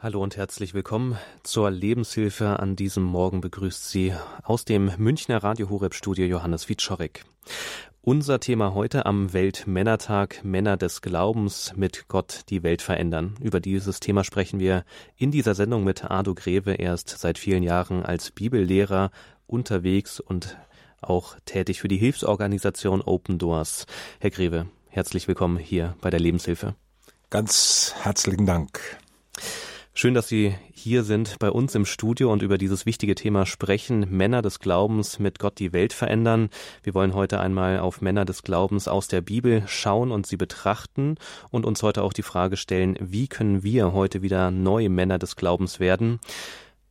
Hallo und herzlich willkommen zur Lebenshilfe. An diesem Morgen begrüßt Sie aus dem Münchner Radio Horeb Studio Johannes Wiczorek. Unser Thema heute am Weltmännertag Männer des Glaubens mit Gott die Welt verändern. Über dieses Thema sprechen wir in dieser Sendung mit Ado Greve. Er ist seit vielen Jahren als Bibellehrer unterwegs und auch tätig für die Hilfsorganisation Open Doors. Herr Greve, herzlich willkommen hier bei der Lebenshilfe. Ganz herzlichen Dank. Schön, dass Sie hier sind bei uns im Studio und über dieses wichtige Thema sprechen. Männer des Glaubens mit Gott die Welt verändern. Wir wollen heute einmal auf Männer des Glaubens aus der Bibel schauen und sie betrachten und uns heute auch die Frage stellen, wie können wir heute wieder neue Männer des Glaubens werden?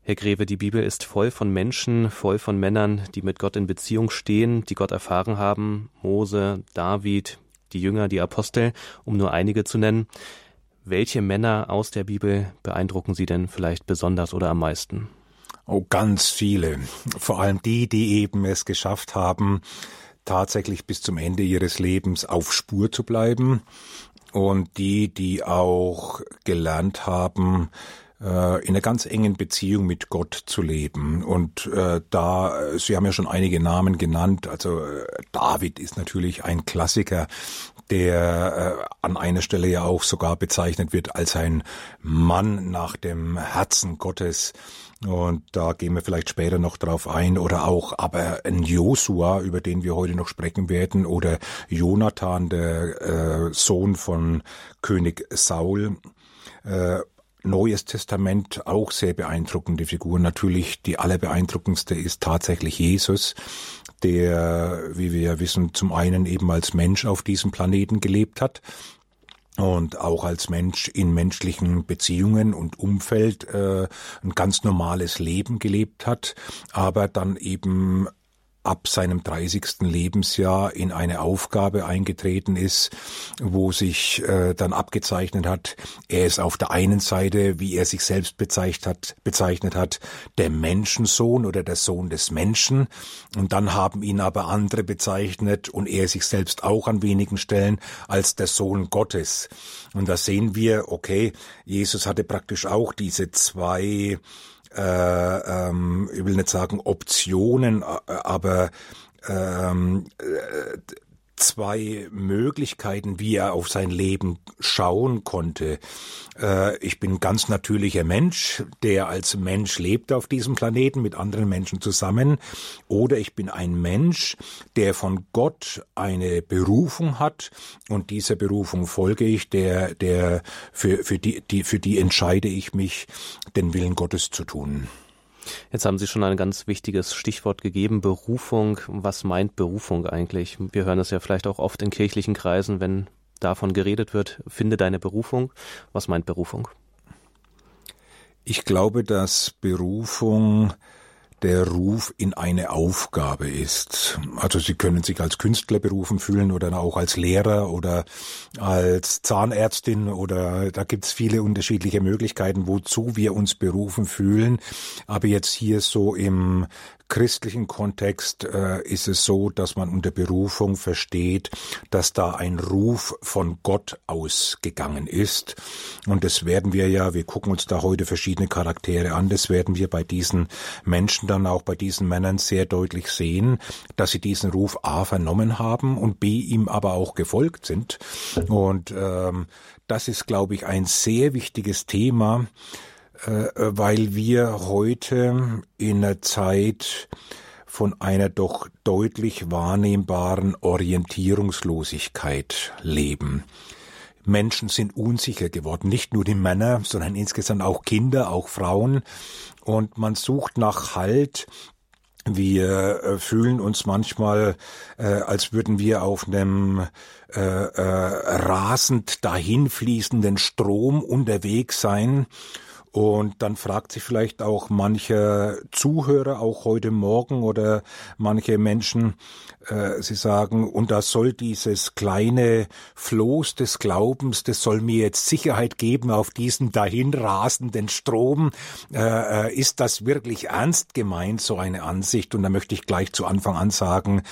Herr Greve, die Bibel ist voll von Menschen, voll von Männern, die mit Gott in Beziehung stehen, die Gott erfahren haben. Mose, David, die Jünger, die Apostel, um nur einige zu nennen. Welche Männer aus der Bibel beeindrucken Sie denn vielleicht besonders oder am meisten? Oh, ganz viele. Vor allem die, die eben es geschafft haben, tatsächlich bis zum Ende ihres Lebens auf Spur zu bleiben und die, die auch gelernt haben, äh, in einer ganz engen Beziehung mit Gott zu leben. Und äh, da, Sie haben ja schon einige Namen genannt, also äh, David ist natürlich ein Klassiker, der äh, an einer Stelle ja auch sogar bezeichnet wird als ein Mann nach dem Herzen Gottes. Und da gehen wir vielleicht später noch drauf ein. Oder auch aber ein Josua, über den wir heute noch sprechen werden, oder Jonathan, der äh, Sohn von König Saul. Äh, Neues Testament auch sehr beeindruckende Figur. Natürlich die allerbeeindruckendste ist tatsächlich Jesus, der, wie wir ja wissen, zum einen eben als Mensch auf diesem Planeten gelebt hat, und auch als Mensch in menschlichen Beziehungen und Umfeld äh, ein ganz normales Leben gelebt hat, aber dann eben ab seinem 30. Lebensjahr in eine Aufgabe eingetreten ist, wo sich äh, dann abgezeichnet hat, er ist auf der einen Seite, wie er sich selbst bezeichnet hat, bezeichnet hat, der Menschensohn oder der Sohn des Menschen. Und dann haben ihn aber andere bezeichnet und er sich selbst auch an wenigen Stellen als der Sohn Gottes. Und da sehen wir, okay, Jesus hatte praktisch auch diese zwei äh, ähm, ich will nicht sagen Optionen, äh, aber ähm, äh, zwei Möglichkeiten, wie er auf sein Leben schauen konnte. Äh, ich bin ganz natürlicher Mensch, der als Mensch lebt auf diesem Planeten mit anderen Menschen zusammen. Oder ich bin ein Mensch, der von Gott eine Berufung hat und dieser Berufung folge ich, der, der, für, für die, die, für die entscheide ich mich, den Willen Gottes zu tun. Jetzt haben Sie schon ein ganz wichtiges Stichwort gegeben, Berufung. Was meint Berufung eigentlich? Wir hören es ja vielleicht auch oft in kirchlichen Kreisen, wenn davon geredet wird, finde deine Berufung. Was meint Berufung? Ich glaube, dass Berufung der Ruf in eine Aufgabe ist. Also Sie können sich als Künstler berufen fühlen oder auch als Lehrer oder als Zahnärztin oder da gibt's viele unterschiedliche Möglichkeiten, wozu wir uns berufen fühlen. Aber jetzt hier so im christlichen Kontext äh, ist es so, dass man unter Berufung versteht, dass da ein Ruf von Gott ausgegangen ist. Und das werden wir ja, wir gucken uns da heute verschiedene Charaktere an, das werden wir bei diesen Menschen dann auch bei diesen Männern sehr deutlich sehen, dass sie diesen Ruf A vernommen haben und B ihm aber auch gefolgt sind. Und ähm, das ist, glaube ich, ein sehr wichtiges Thema, weil wir heute in einer Zeit von einer doch deutlich wahrnehmbaren Orientierungslosigkeit leben. Menschen sind unsicher geworden, nicht nur die Männer, sondern insgesamt auch Kinder, auch Frauen. Und man sucht nach Halt. Wir äh, fühlen uns manchmal, äh, als würden wir auf einem äh, äh, rasend dahinfließenden Strom unterwegs sein und dann fragt sich vielleicht auch manche Zuhörer, auch heute Morgen oder manche Menschen, sie sagen, und da soll dieses kleine Floß des Glaubens, das soll mir jetzt Sicherheit geben auf diesen dahinrasenden Strom. Äh, äh, ist das wirklich ernst gemeint, so eine Ansicht? Und da möchte ich gleich zu Anfang an sagen,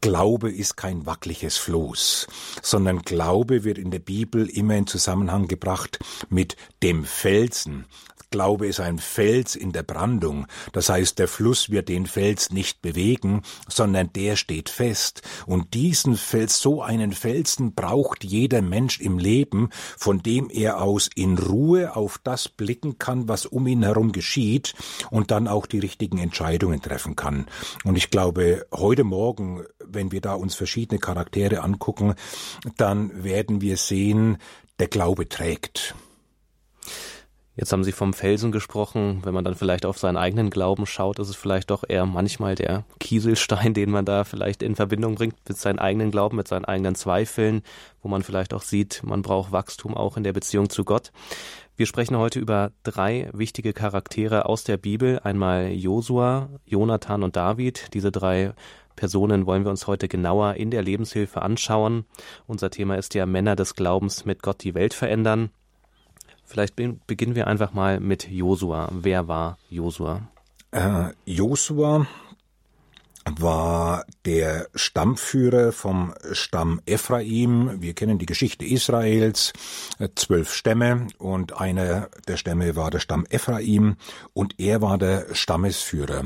Glaube ist kein wackeliges Floß, sondern Glaube wird in der Bibel immer in Zusammenhang gebracht mit dem Felsen. Glaube ist ein Fels in der Brandung. Das heißt, der Fluss wird den Fels nicht bewegen, sondern der steht fest. Und diesen Fels, so einen Felsen braucht jeder Mensch im Leben, von dem er aus in Ruhe auf das blicken kann, was um ihn herum geschieht und dann auch die richtigen Entscheidungen treffen kann. Und ich glaube, heute Morgen, wenn wir da uns verschiedene Charaktere angucken, dann werden wir sehen, der Glaube trägt. Jetzt haben Sie vom Felsen gesprochen. Wenn man dann vielleicht auf seinen eigenen Glauben schaut, ist es vielleicht doch eher manchmal der Kieselstein, den man da vielleicht in Verbindung bringt mit seinem eigenen Glauben, mit seinen eigenen Zweifeln, wo man vielleicht auch sieht, man braucht Wachstum auch in der Beziehung zu Gott. Wir sprechen heute über drei wichtige Charaktere aus der Bibel. Einmal Josua, Jonathan und David. Diese drei Personen wollen wir uns heute genauer in der Lebenshilfe anschauen. Unser Thema ist ja Männer des Glaubens mit Gott die Welt verändern. Vielleicht beginnen wir einfach mal mit Josua. Wer war Josua? Äh, Josua war der Stammführer vom Stamm Ephraim. Wir kennen die Geschichte Israels, äh, zwölf Stämme und einer der Stämme war der Stamm Ephraim und er war der Stammesführer.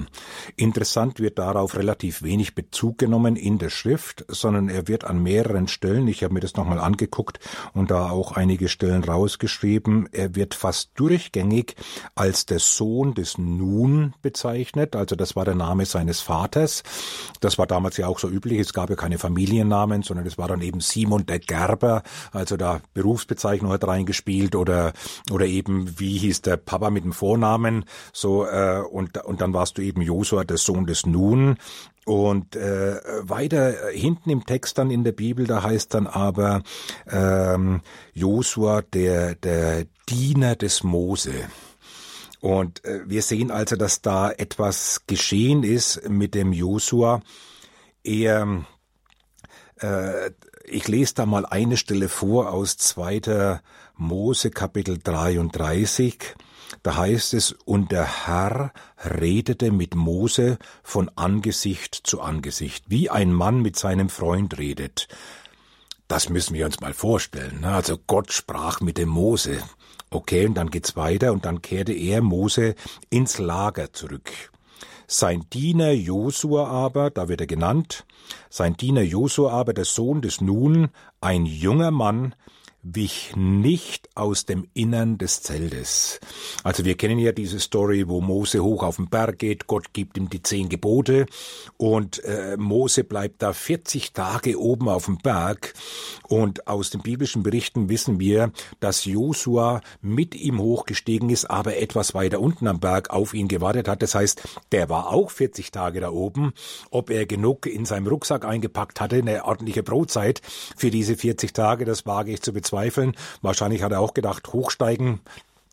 Interessant wird darauf relativ wenig Bezug genommen in der Schrift, sondern er wird an mehreren Stellen, ich habe mir das nochmal angeguckt und da auch einige Stellen rausgeschrieben, er wird fast durchgängig als der Sohn des Nun bezeichnet, also das war der Name seines Vaters. Das war damals ja auch so üblich. Es gab ja keine Familiennamen, sondern es war dann eben Simon der Gerber. Also da Berufsbezeichnung hat reingespielt oder, oder eben, wie hieß der Papa mit dem Vornamen. So, äh, und, und dann warst du eben Josua, der Sohn des Nun. Und äh, weiter hinten im Text dann in der Bibel, da heißt dann aber ähm, Josua, der, der Diener des Mose. Und äh, wir sehen also, dass da etwas geschehen ist mit dem Josua. Er, äh, ich lese da mal eine Stelle vor aus 2. Mose Kapitel 33. Da heißt es, und der Herr redete mit Mose von Angesicht zu Angesicht, wie ein Mann mit seinem Freund redet. Das müssen wir uns mal vorstellen. Ne? Also Gott sprach mit dem Mose. Okay, und dann geht's weiter und dann kehrte er Mose ins Lager zurück. Sein Diener Josua aber, da wird er genannt, sein Diener Josua aber, der Sohn des Nun, ein junger Mann, wich nicht aus dem Innern des Zeltes. Also wir kennen ja diese Story, wo Mose hoch auf den Berg geht, Gott gibt ihm die zehn Gebote und äh, Mose bleibt da 40 Tage oben auf dem Berg und aus den biblischen Berichten wissen wir, dass Josua mit ihm hochgestiegen ist, aber etwas weiter unten am Berg auf ihn gewartet hat. Das heißt, der war auch 40 Tage da oben. Ob er genug in seinem Rucksack eingepackt hatte, eine ordentliche Brotzeit für diese 40 Tage, das wage ich zu bezweifeln bezweifeln. Wahrscheinlich hat er auch gedacht, hochsteigen,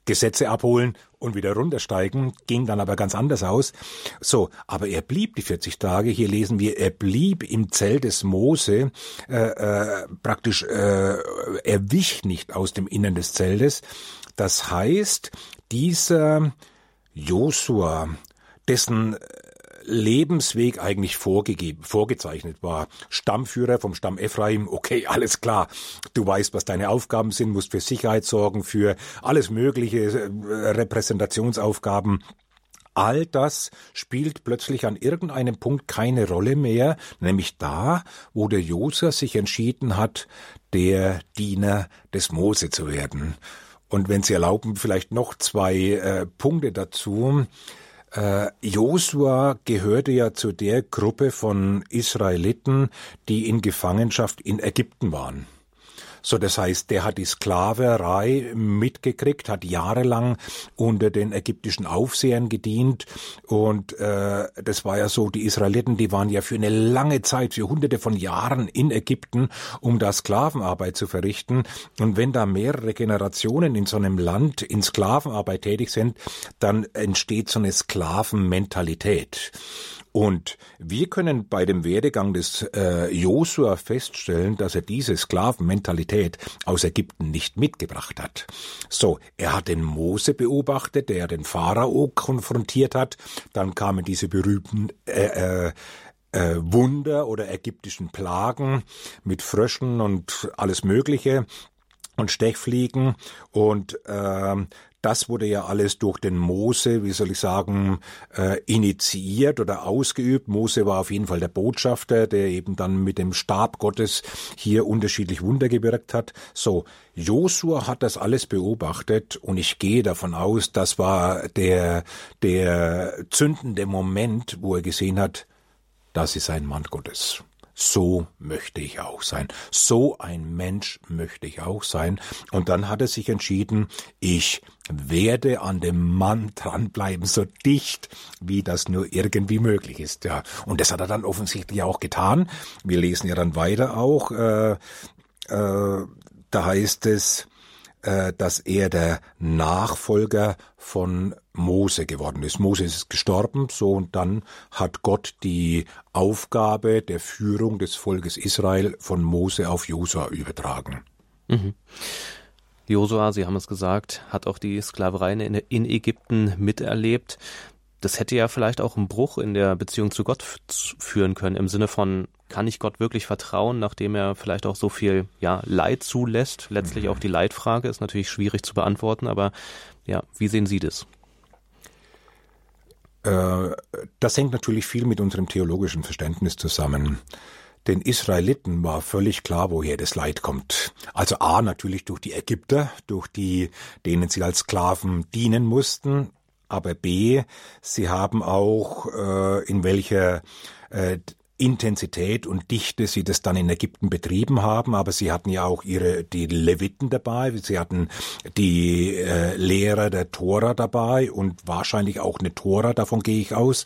Gesetze abholen und wieder runtersteigen, ging dann aber ganz anders aus. So, aber er blieb die 40 Tage. Hier lesen wir, er blieb im Zelt des Mose, äh, äh, praktisch, äh, er wich nicht aus dem Innern des Zeltes. Das heißt, dieser Josua, dessen Lebensweg eigentlich vorgegeben, vorgezeichnet war. Stammführer vom Stamm Ephraim, okay, alles klar. Du weißt, was deine Aufgaben sind, musst für Sicherheit sorgen, für alles mögliche äh, Repräsentationsaufgaben. All das spielt plötzlich an irgendeinem Punkt keine Rolle mehr, nämlich da, wo der Josua sich entschieden hat, der Diener des Mose zu werden. Und wenn Sie erlauben, vielleicht noch zwei äh, Punkte dazu. Äh, Josua gehörte ja zu der Gruppe von Israeliten, die in Gefangenschaft in Ägypten waren. So, das heißt, der hat die Sklaverei mitgekriegt, hat jahrelang unter den ägyptischen Aufsehern gedient und äh, das war ja so, die Israeliten, die waren ja für eine lange Zeit, für hunderte von Jahren in Ägypten, um da Sklavenarbeit zu verrichten. Und wenn da mehrere Generationen in so einem Land in Sklavenarbeit tätig sind, dann entsteht so eine Sklavenmentalität. Und wir können bei dem Werdegang des äh, Josua feststellen, dass er diese Sklavenmentalität aus Ägypten nicht mitgebracht hat. So, er hat den Mose beobachtet, der den Pharao konfrontiert hat. Dann kamen diese berühmten äh, äh, äh, Wunder oder ägyptischen Plagen mit Fröschen und alles Mögliche und Stechfliegen und äh, das wurde ja alles durch den Mose, wie soll ich sagen, äh, initiiert oder ausgeübt. Mose war auf jeden Fall der Botschafter, der eben dann mit dem Stab Gottes hier unterschiedlich Wunder gewirkt hat. So, Josua hat das alles beobachtet und ich gehe davon aus, das war der, der zündende Moment, wo er gesehen hat, das ist ein Mann Gottes so möchte ich auch sein. So ein Mensch möchte ich auch sein. Und dann hat er sich entschieden, ich werde an dem Mann dranbleiben, so dicht, wie das nur irgendwie möglich ist. Ja, und das hat er dann offensichtlich auch getan. Wir lesen ja dann weiter auch. Äh, äh, da heißt es, dass er der Nachfolger von Mose geworden ist. Mose ist gestorben, so und dann hat Gott die Aufgabe der Führung des Volkes Israel von Mose auf Josua übertragen. Mhm. Josua, Sie haben es gesagt, hat auch die Sklaverei in Ägypten miterlebt. Das hätte ja vielleicht auch einen Bruch in der Beziehung zu Gott führen können, im Sinne von, kann ich Gott wirklich vertrauen, nachdem er vielleicht auch so viel ja, Leid zulässt? Letztlich auch die Leitfrage ist natürlich schwierig zu beantworten, aber ja, wie sehen Sie das? Äh, das hängt natürlich viel mit unserem theologischen Verständnis zusammen. Den Israeliten war völlig klar, woher das Leid kommt. Also A natürlich durch die Ägypter, durch die, denen sie als Sklaven dienen mussten, aber B, sie haben auch äh, in welcher äh, Intensität und Dichte sie das dann in Ägypten betrieben haben, aber sie hatten ja auch ihre die Leviten dabei, sie hatten die äh, Lehrer der Tora dabei und wahrscheinlich auch eine Tora, davon gehe ich aus.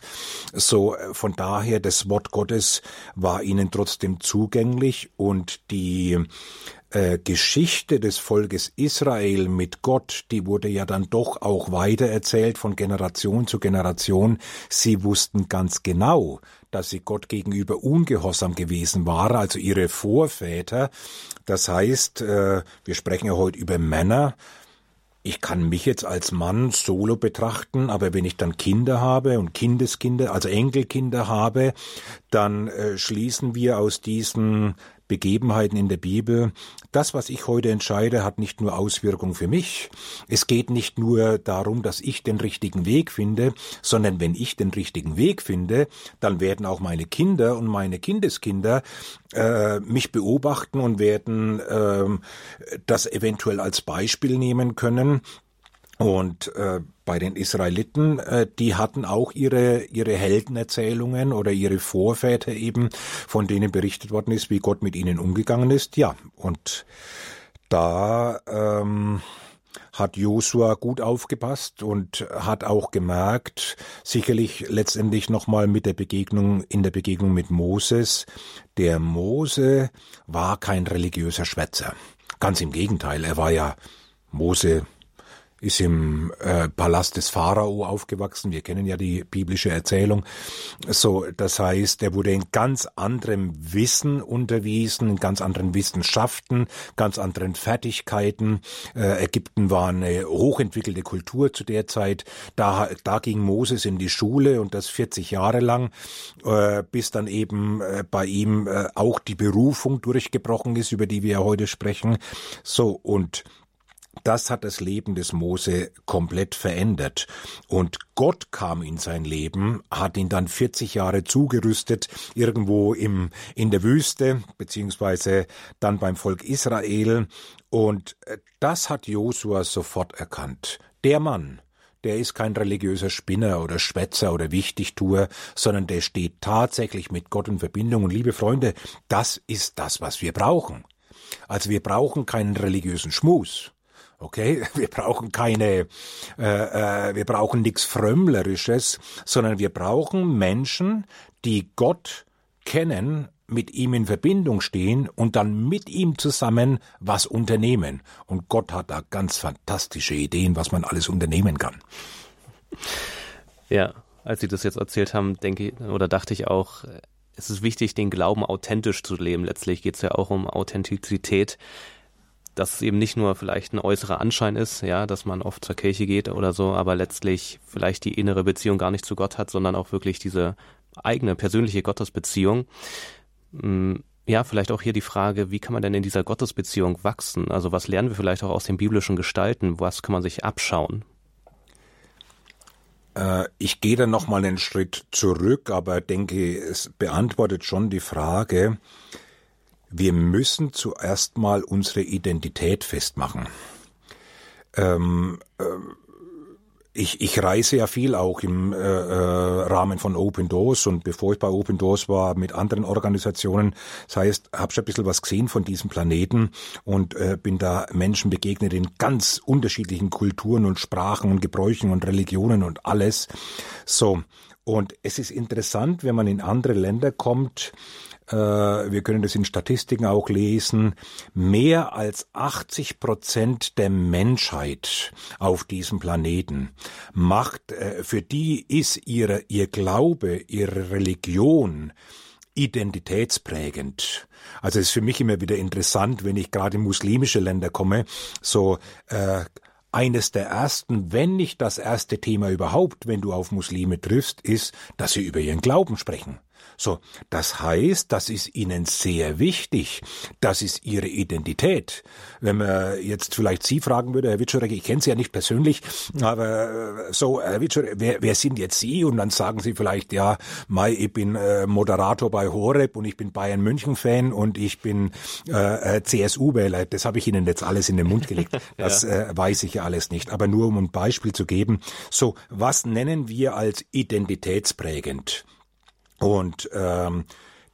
So äh, von daher das Wort Gottes war ihnen trotzdem zugänglich und die äh, Geschichte des Volkes Israel mit Gott, die wurde ja dann doch auch weitererzählt von Generation zu Generation. Sie wussten ganz genau, dass sie Gott gegenüber ungehorsam gewesen waren, also ihre Vorväter. Das heißt, äh, wir sprechen ja heute über Männer. Ich kann mich jetzt als Mann solo betrachten, aber wenn ich dann Kinder habe und Kindeskinder, also Enkelkinder habe, dann äh, schließen wir aus diesen Begebenheiten in der Bibel. Das, was ich heute entscheide, hat nicht nur Auswirkungen für mich. Es geht nicht nur darum, dass ich den richtigen Weg finde, sondern wenn ich den richtigen Weg finde, dann werden auch meine Kinder und meine Kindeskinder äh, mich beobachten und werden äh, das eventuell als Beispiel nehmen können. Und äh, bei den Israeliten, äh, die hatten auch ihre, ihre Heldenerzählungen oder ihre Vorväter eben, von denen berichtet worden ist, wie Gott mit ihnen umgegangen ist. Ja, und da ähm, hat Josua gut aufgepasst und hat auch gemerkt, sicherlich letztendlich nochmal mit der Begegnung, in der Begegnung mit Moses, der Mose war kein religiöser Schwätzer. Ganz im Gegenteil, er war ja Mose ist im äh, Palast des Pharao aufgewachsen. Wir kennen ja die biblische Erzählung. So, das heißt, er wurde in ganz anderem Wissen unterwiesen, in ganz anderen Wissenschaften, ganz anderen Fertigkeiten. Äh, Ägypten war eine hochentwickelte Kultur zu der Zeit. Da, da ging Moses in die Schule und das 40 Jahre lang, äh, bis dann eben äh, bei ihm äh, auch die Berufung durchgebrochen ist, über die wir ja heute sprechen. So, und das hat das Leben des Mose komplett verändert. Und Gott kam in sein Leben, hat ihn dann 40 Jahre zugerüstet, irgendwo im, in der Wüste, beziehungsweise dann beim Volk Israel. Und äh, das hat Josua sofort erkannt. Der Mann, der ist kein religiöser Spinner oder Schwätzer oder Wichtigtuer, sondern der steht tatsächlich mit Gott in Verbindung. Und liebe Freunde, das ist das, was wir brauchen. Also wir brauchen keinen religiösen Schmus. Okay, wir brauchen keine, äh, äh, wir brauchen nichts Frömmlerisches, sondern wir brauchen Menschen, die Gott kennen, mit ihm in Verbindung stehen und dann mit ihm zusammen was unternehmen. Und Gott hat da ganz fantastische Ideen, was man alles unternehmen kann. Ja, als Sie das jetzt erzählt haben, denke ich, oder dachte ich auch, es ist wichtig, den Glauben authentisch zu leben. Letztlich geht es ja auch um Authentizität dass es eben nicht nur vielleicht ein äußerer Anschein ist, ja, dass man oft zur Kirche geht oder so, aber letztlich vielleicht die innere Beziehung gar nicht zu Gott hat, sondern auch wirklich diese eigene persönliche Gottesbeziehung. Mm, ja, vielleicht auch hier die Frage, wie kann man denn in dieser Gottesbeziehung wachsen? Also was lernen wir vielleicht auch aus den biblischen Gestalten? Was kann man sich abschauen? Äh, ich gehe dann noch mal einen Schritt zurück, aber denke, es beantwortet schon die Frage, wir müssen zuerst mal unsere Identität festmachen. Ähm, äh, ich, ich reise ja viel auch im äh, äh, Rahmen von Open Doors und bevor ich bei Open Doors war mit anderen Organisationen, das heißt, habe schon ein bisschen was gesehen von diesem Planeten und äh, bin da Menschen begegnet in ganz unterschiedlichen Kulturen und Sprachen und Gebräuchen und Religionen und alles. So. Und es ist interessant, wenn man in andere Länder kommt, wir können das in Statistiken auch lesen, mehr als 80 Prozent der Menschheit auf diesem Planeten macht, äh, für die ist ihre, ihr Glaube, ihre Religion identitätsprägend. Also es ist für mich immer wieder interessant, wenn ich gerade in muslimische Länder komme, so äh, eines der ersten, wenn nicht das erste Thema überhaupt, wenn du auf Muslime triffst, ist, dass sie über ihren Glauben sprechen. So, das heißt, das ist ihnen sehr wichtig. Das ist ihre Identität. Wenn man jetzt vielleicht Sie fragen würde, Herr Witschorek, ich kenne Sie ja nicht persönlich, aber äh, so, Herr Witschorek, wer, wer sind jetzt Sie? Und dann sagen Sie vielleicht, ja, Mai, ich bin äh, Moderator bei Horeb und ich bin Bayern München Fan und ich bin äh, äh CSU-Wähler. Das habe ich Ihnen jetzt alles in den Mund gelegt. Das ja. äh, weiß ich ja alles nicht. Aber nur um ein Beispiel zu geben. So, was nennen wir als identitätsprägend? Und ähm,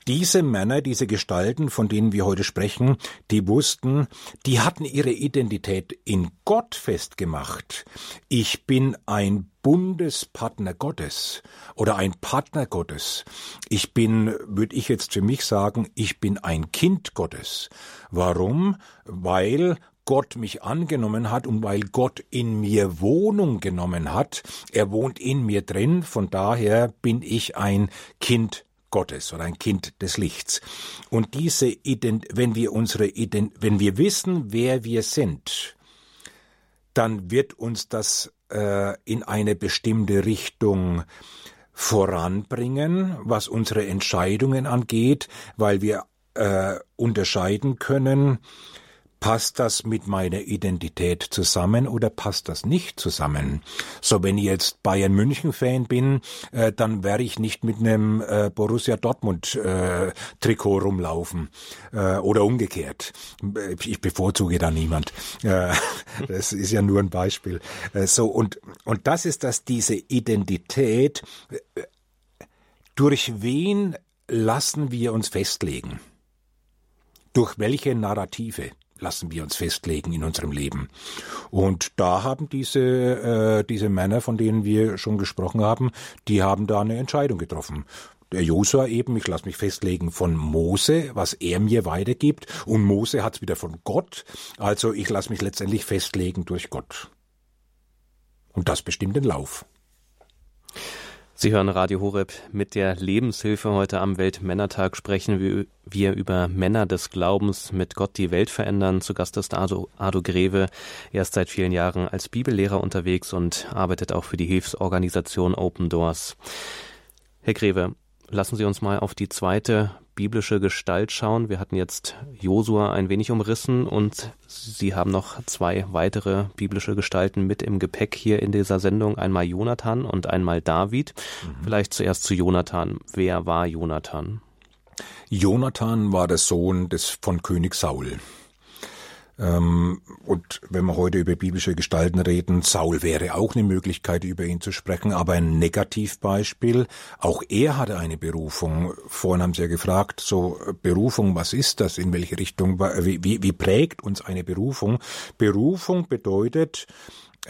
diese Männer, diese Gestalten, von denen wir heute sprechen, die wussten, die hatten ihre Identität in Gott festgemacht. Ich bin ein Bundespartner Gottes oder ein Partner Gottes. Ich bin, würde ich jetzt für mich sagen, ich bin ein Kind Gottes. Warum? Weil Gott mich angenommen hat und weil Gott in mir Wohnung genommen hat. Er wohnt in mir drin, von daher bin ich ein Kind Gottes oder ein Kind des Lichts. Und diese Ident wenn wir unsere Ident wenn wir wissen, wer wir sind, dann wird uns das äh, in eine bestimmte Richtung voranbringen, was unsere Entscheidungen angeht, weil wir äh, unterscheiden können, passt das mit meiner Identität zusammen oder passt das nicht zusammen? So, wenn ich jetzt Bayern München Fan bin, äh, dann werde ich nicht mit einem äh, Borussia Dortmund äh, Trikot rumlaufen äh, oder umgekehrt. Ich bevorzuge da niemand. Äh, das ist ja nur ein Beispiel. Äh, so und und das ist das diese Identität. Äh, durch wen lassen wir uns festlegen? Durch welche Narrative? Lassen wir uns festlegen in unserem Leben. Und da haben diese, äh, diese Männer, von denen wir schon gesprochen haben, die haben da eine Entscheidung getroffen. Der Josua eben, ich lasse mich festlegen von Mose, was er mir weitergibt, und Mose hat es wieder von Gott, also ich lasse mich letztendlich festlegen durch Gott. Und das bestimmt den Lauf. Sie hören Radio Horeb mit der Lebenshilfe. Heute am Weltmännertag sprechen wir über Männer des Glaubens mit Gott die Welt verändern. Zu Gast ist Ado, Ado Greve. Er ist seit vielen Jahren als Bibellehrer unterwegs und arbeitet auch für die Hilfsorganisation Open Doors. Herr Greve, lassen Sie uns mal auf die zweite biblische Gestalt schauen. Wir hatten jetzt Josua ein wenig umrissen und Sie haben noch zwei weitere biblische Gestalten mit im Gepäck hier in dieser Sendung. Einmal Jonathan und einmal David. Mhm. Vielleicht zuerst zu Jonathan. Wer war Jonathan? Jonathan war der Sohn des von König Saul. Ähm, und wenn wir heute über biblische Gestalten reden, Saul wäre auch eine Möglichkeit, über ihn zu sprechen, aber ein Negativbeispiel. Auch er hatte eine Berufung. Vorhin haben Sie ja gefragt, so Berufung, was ist das? In welche Richtung? Wie, wie, wie prägt uns eine Berufung? Berufung bedeutet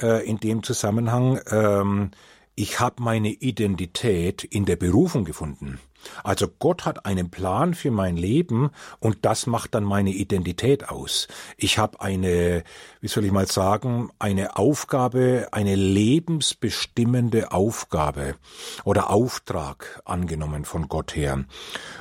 äh, in dem Zusammenhang, ähm, ich habe meine Identität in der Berufung gefunden. Also Gott hat einen Plan für mein Leben und das macht dann meine Identität aus. Ich habe eine, wie soll ich mal sagen, eine Aufgabe, eine lebensbestimmende Aufgabe oder Auftrag angenommen von Gott her.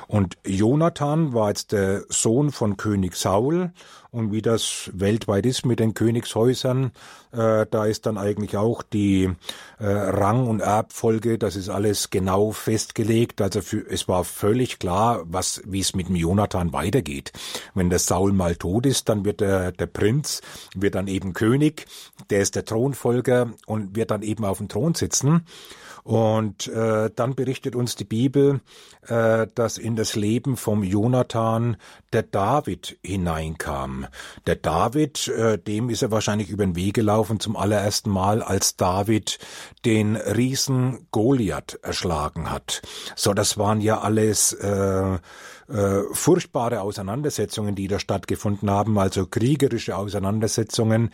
Und Jonathan war jetzt der Sohn von König Saul und wie das weltweit ist mit den Königshäusern. Äh, da ist dann eigentlich auch die äh, Rang- und Erbfolge, das ist alles genau festgelegt. Also für, es war völlig klar, was, wie es mit dem Jonathan weitergeht. Wenn der Saul mal tot ist, dann wird der, der Prinz, wird dann eben König, der ist der Thronfolger und wird dann eben auf dem Thron sitzen. Und äh, dann berichtet uns die Bibel, äh, dass in das Leben vom Jonathan der David hineinkam. Der David, äh, dem ist er wahrscheinlich über den Weg gelaufen zum allerersten Mal, als David den Riesen Goliath erschlagen hat. So, das waren ja alles äh, äh, furchtbare Auseinandersetzungen, die da stattgefunden haben, also kriegerische Auseinandersetzungen,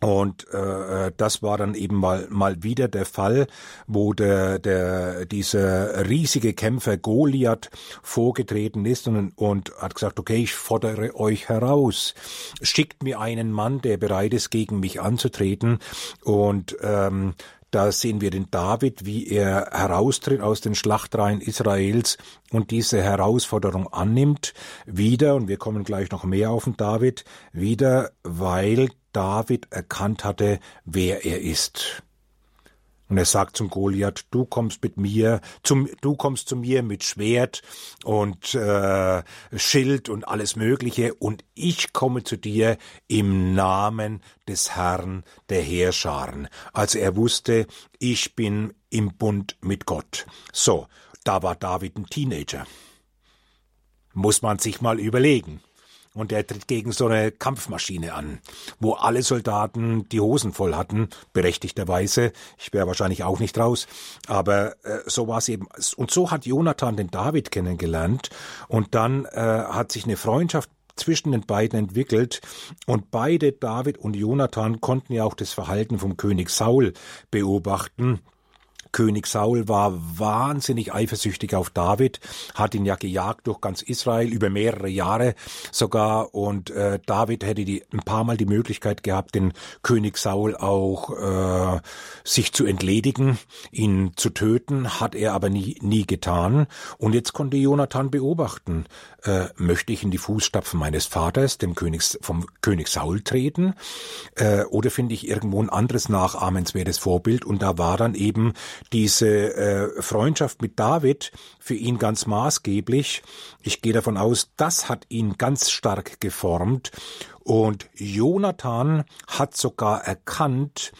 und äh, das war dann eben mal mal wieder der Fall, wo der der dieser riesige Kämpfer Goliath vorgetreten ist und, und hat gesagt, okay, ich fordere euch heraus, schickt mir einen Mann, der bereit ist, gegen mich anzutreten. Und ähm, da sehen wir den David, wie er heraustritt aus den Schlachtreihen Israels und diese Herausforderung annimmt, wieder, und wir kommen gleich noch mehr auf den David, wieder, weil David erkannt hatte, wer er ist. Und er sagt zum Goliath, du kommst mit mir, zum, du kommst zu mir mit Schwert und äh, Schild und alles Mögliche, und ich komme zu dir im Namen des Herrn der Heerscharen. Also er wusste, ich bin im Bund mit Gott. So, da war David ein Teenager. Muss man sich mal überlegen. Und er tritt gegen so eine Kampfmaschine an, wo alle Soldaten die Hosen voll hatten, berechtigterweise. Ich wäre wahrscheinlich auch nicht raus. Aber äh, so war es eben. Und so hat Jonathan den David kennengelernt. Und dann äh, hat sich eine Freundschaft zwischen den beiden entwickelt und beide, David und Jonathan, konnten ja auch das Verhalten vom König Saul beobachten. König Saul war wahnsinnig eifersüchtig auf David, hat ihn ja gejagt durch ganz Israel über mehrere Jahre sogar und äh, David hätte die, ein paar Mal die Möglichkeit gehabt, den König Saul auch äh, sich zu entledigen, ihn zu töten, hat er aber nie, nie getan. Und jetzt konnte Jonathan beobachten, äh, möchte ich in die Fußstapfen meines Vaters, dem König, vom König Saul treten, äh, oder finde ich irgendwo ein anderes nachahmenswertes Vorbild? Und da war dann eben diese äh, Freundschaft mit David für ihn ganz maßgeblich. Ich gehe davon aus, das hat ihn ganz stark geformt. Und Jonathan hat sogar erkannt,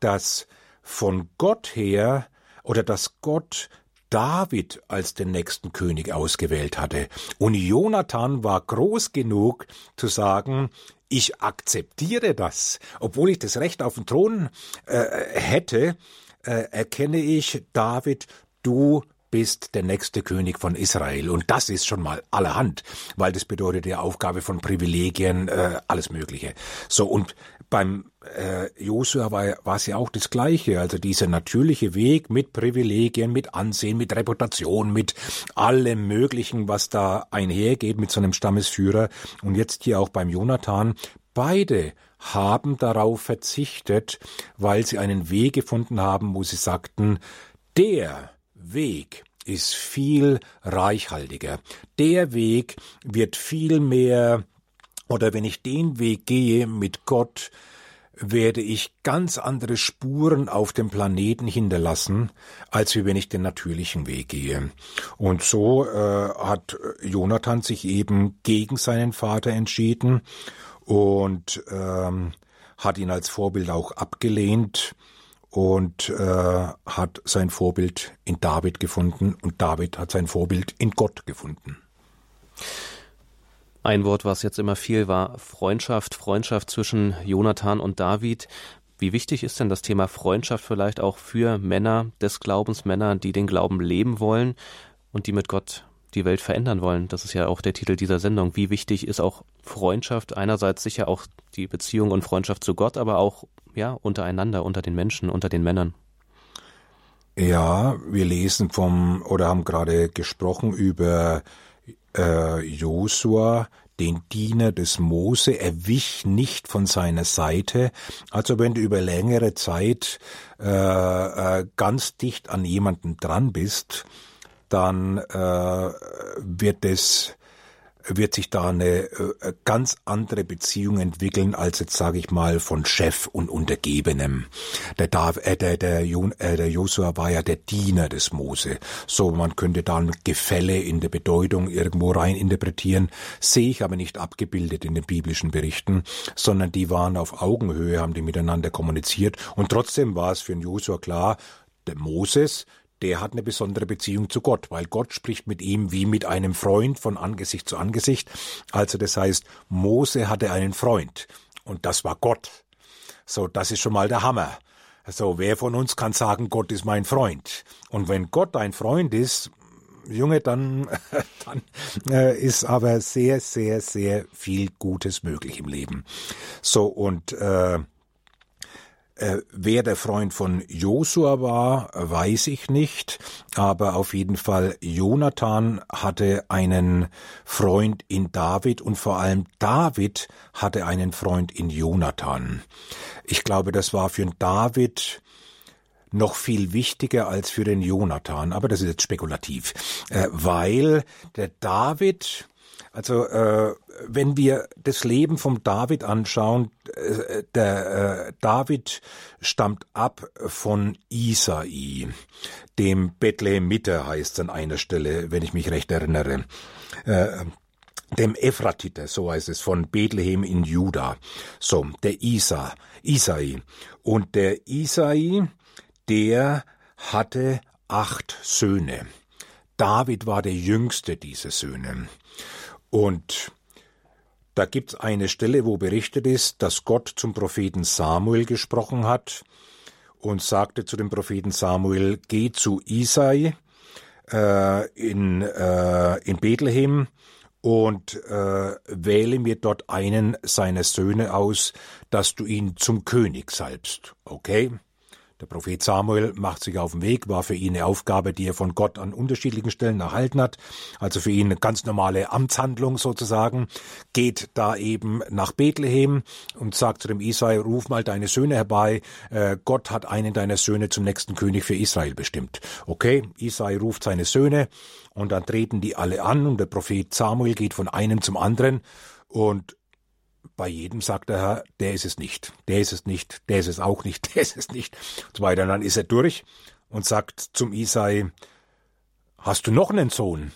dass von Gott her oder dass Gott David als den nächsten König ausgewählt hatte. Und Jonathan war groß genug zu sagen, ich akzeptiere das, obwohl ich das Recht auf den Thron äh, hätte, äh, erkenne ich, David, du bist der nächste König von Israel. Und das ist schon mal allerhand, weil das bedeutet die Aufgabe von Privilegien, äh, alles Mögliche. So, und beim äh, Josua war, es ja auch das Gleiche. Also dieser natürliche Weg mit Privilegien, mit Ansehen, mit Reputation, mit allem Möglichen, was da einhergeht mit so einem Stammesführer. Und jetzt hier auch beim Jonathan. Beide haben darauf verzichtet, weil sie einen Weg gefunden haben, wo sie sagten, der Weg ist viel reichhaltiger. Der Weg wird viel mehr, oder wenn ich den Weg gehe mit Gott, werde ich ganz andere Spuren auf dem Planeten hinterlassen, als wenn ich den natürlichen Weg gehe. Und so äh, hat Jonathan sich eben gegen seinen Vater entschieden und ähm, hat ihn als Vorbild auch abgelehnt und äh, hat sein Vorbild in David gefunden und David hat sein Vorbild in Gott gefunden. Ein Wort, was jetzt immer viel war, Freundschaft, Freundschaft zwischen Jonathan und David. Wie wichtig ist denn das Thema Freundschaft vielleicht auch für Männer des Glaubens, Männer, die den Glauben leben wollen und die mit Gott die Welt verändern wollen. Das ist ja auch der Titel dieser Sendung. Wie wichtig ist auch Freundschaft? Einerseits sicher auch die Beziehung und Freundschaft zu Gott, aber auch ja untereinander, unter den Menschen, unter den Männern. Ja, wir lesen vom oder haben gerade gesprochen über äh, Josua, den Diener des Mose, er wich nicht von seiner Seite. Also wenn du über längere Zeit äh, äh, ganz dicht an jemanden dran bist, dann äh, wird es wird sich da eine äh, ganz andere Beziehung entwickeln als jetzt sage ich mal von Chef und Untergebenem. Der Dav, äh, der der, äh, der Josua war ja der Diener des Mose. So man könnte da ein Gefälle in der Bedeutung irgendwo rein interpretieren, sehe ich aber nicht abgebildet in den biblischen Berichten, sondern die waren auf Augenhöhe, haben die miteinander kommuniziert und trotzdem war es für den Josua klar, der Moses, der hat eine besondere Beziehung zu Gott, weil Gott spricht mit ihm wie mit einem Freund von Angesicht zu Angesicht. Also das heißt, Mose hatte einen Freund und das war Gott. So, das ist schon mal der Hammer. So, wer von uns kann sagen, Gott ist mein Freund? Und wenn Gott dein Freund ist, Junge, dann, dann äh, ist aber sehr, sehr, sehr viel Gutes möglich im Leben. So, und äh, wer der Freund von Josua war, weiß ich nicht, aber auf jeden Fall Jonathan hatte einen Freund in David und vor allem David hatte einen Freund in Jonathan. Ich glaube, das war für David noch viel wichtiger als für den Jonathan, aber das ist jetzt spekulativ, äh, weil der David also äh, wenn wir das Leben vom David anschauen, äh, der äh, David stammt ab von Isai, dem Bethlehemiter heißt an einer Stelle, wenn ich mich recht erinnere. Äh, dem Ephratiter, so heißt es, von Bethlehem in Juda. So, der Isa, Isai. Und der Isai, der hatte acht Söhne. David war der jüngste dieser Söhne. Und da gibt's eine Stelle, wo berichtet ist, dass Gott zum Propheten Samuel gesprochen hat und sagte zu dem Propheten Samuel, geh zu Isai äh, in, äh, in Bethlehem und äh, wähle mir dort einen seiner Söhne aus, dass du ihn zum König salbst. Okay? Der Prophet Samuel macht sich auf den Weg, war für ihn eine Aufgabe, die er von Gott an unterschiedlichen Stellen erhalten hat. Also für ihn eine ganz normale Amtshandlung sozusagen. Geht da eben nach Bethlehem und sagt zu dem Isai, ruf mal deine Söhne herbei. Äh, Gott hat einen deiner Söhne zum nächsten König für Israel bestimmt. Okay, Isai ruft seine Söhne und dann treten die alle an und der Prophet Samuel geht von einem zum anderen und bei jedem sagt der Herr, der ist es nicht, der ist es nicht, der ist es auch nicht, der ist es nicht. Und so weiter. Und dann ist er durch und sagt zum Isai, hast du noch einen Sohn?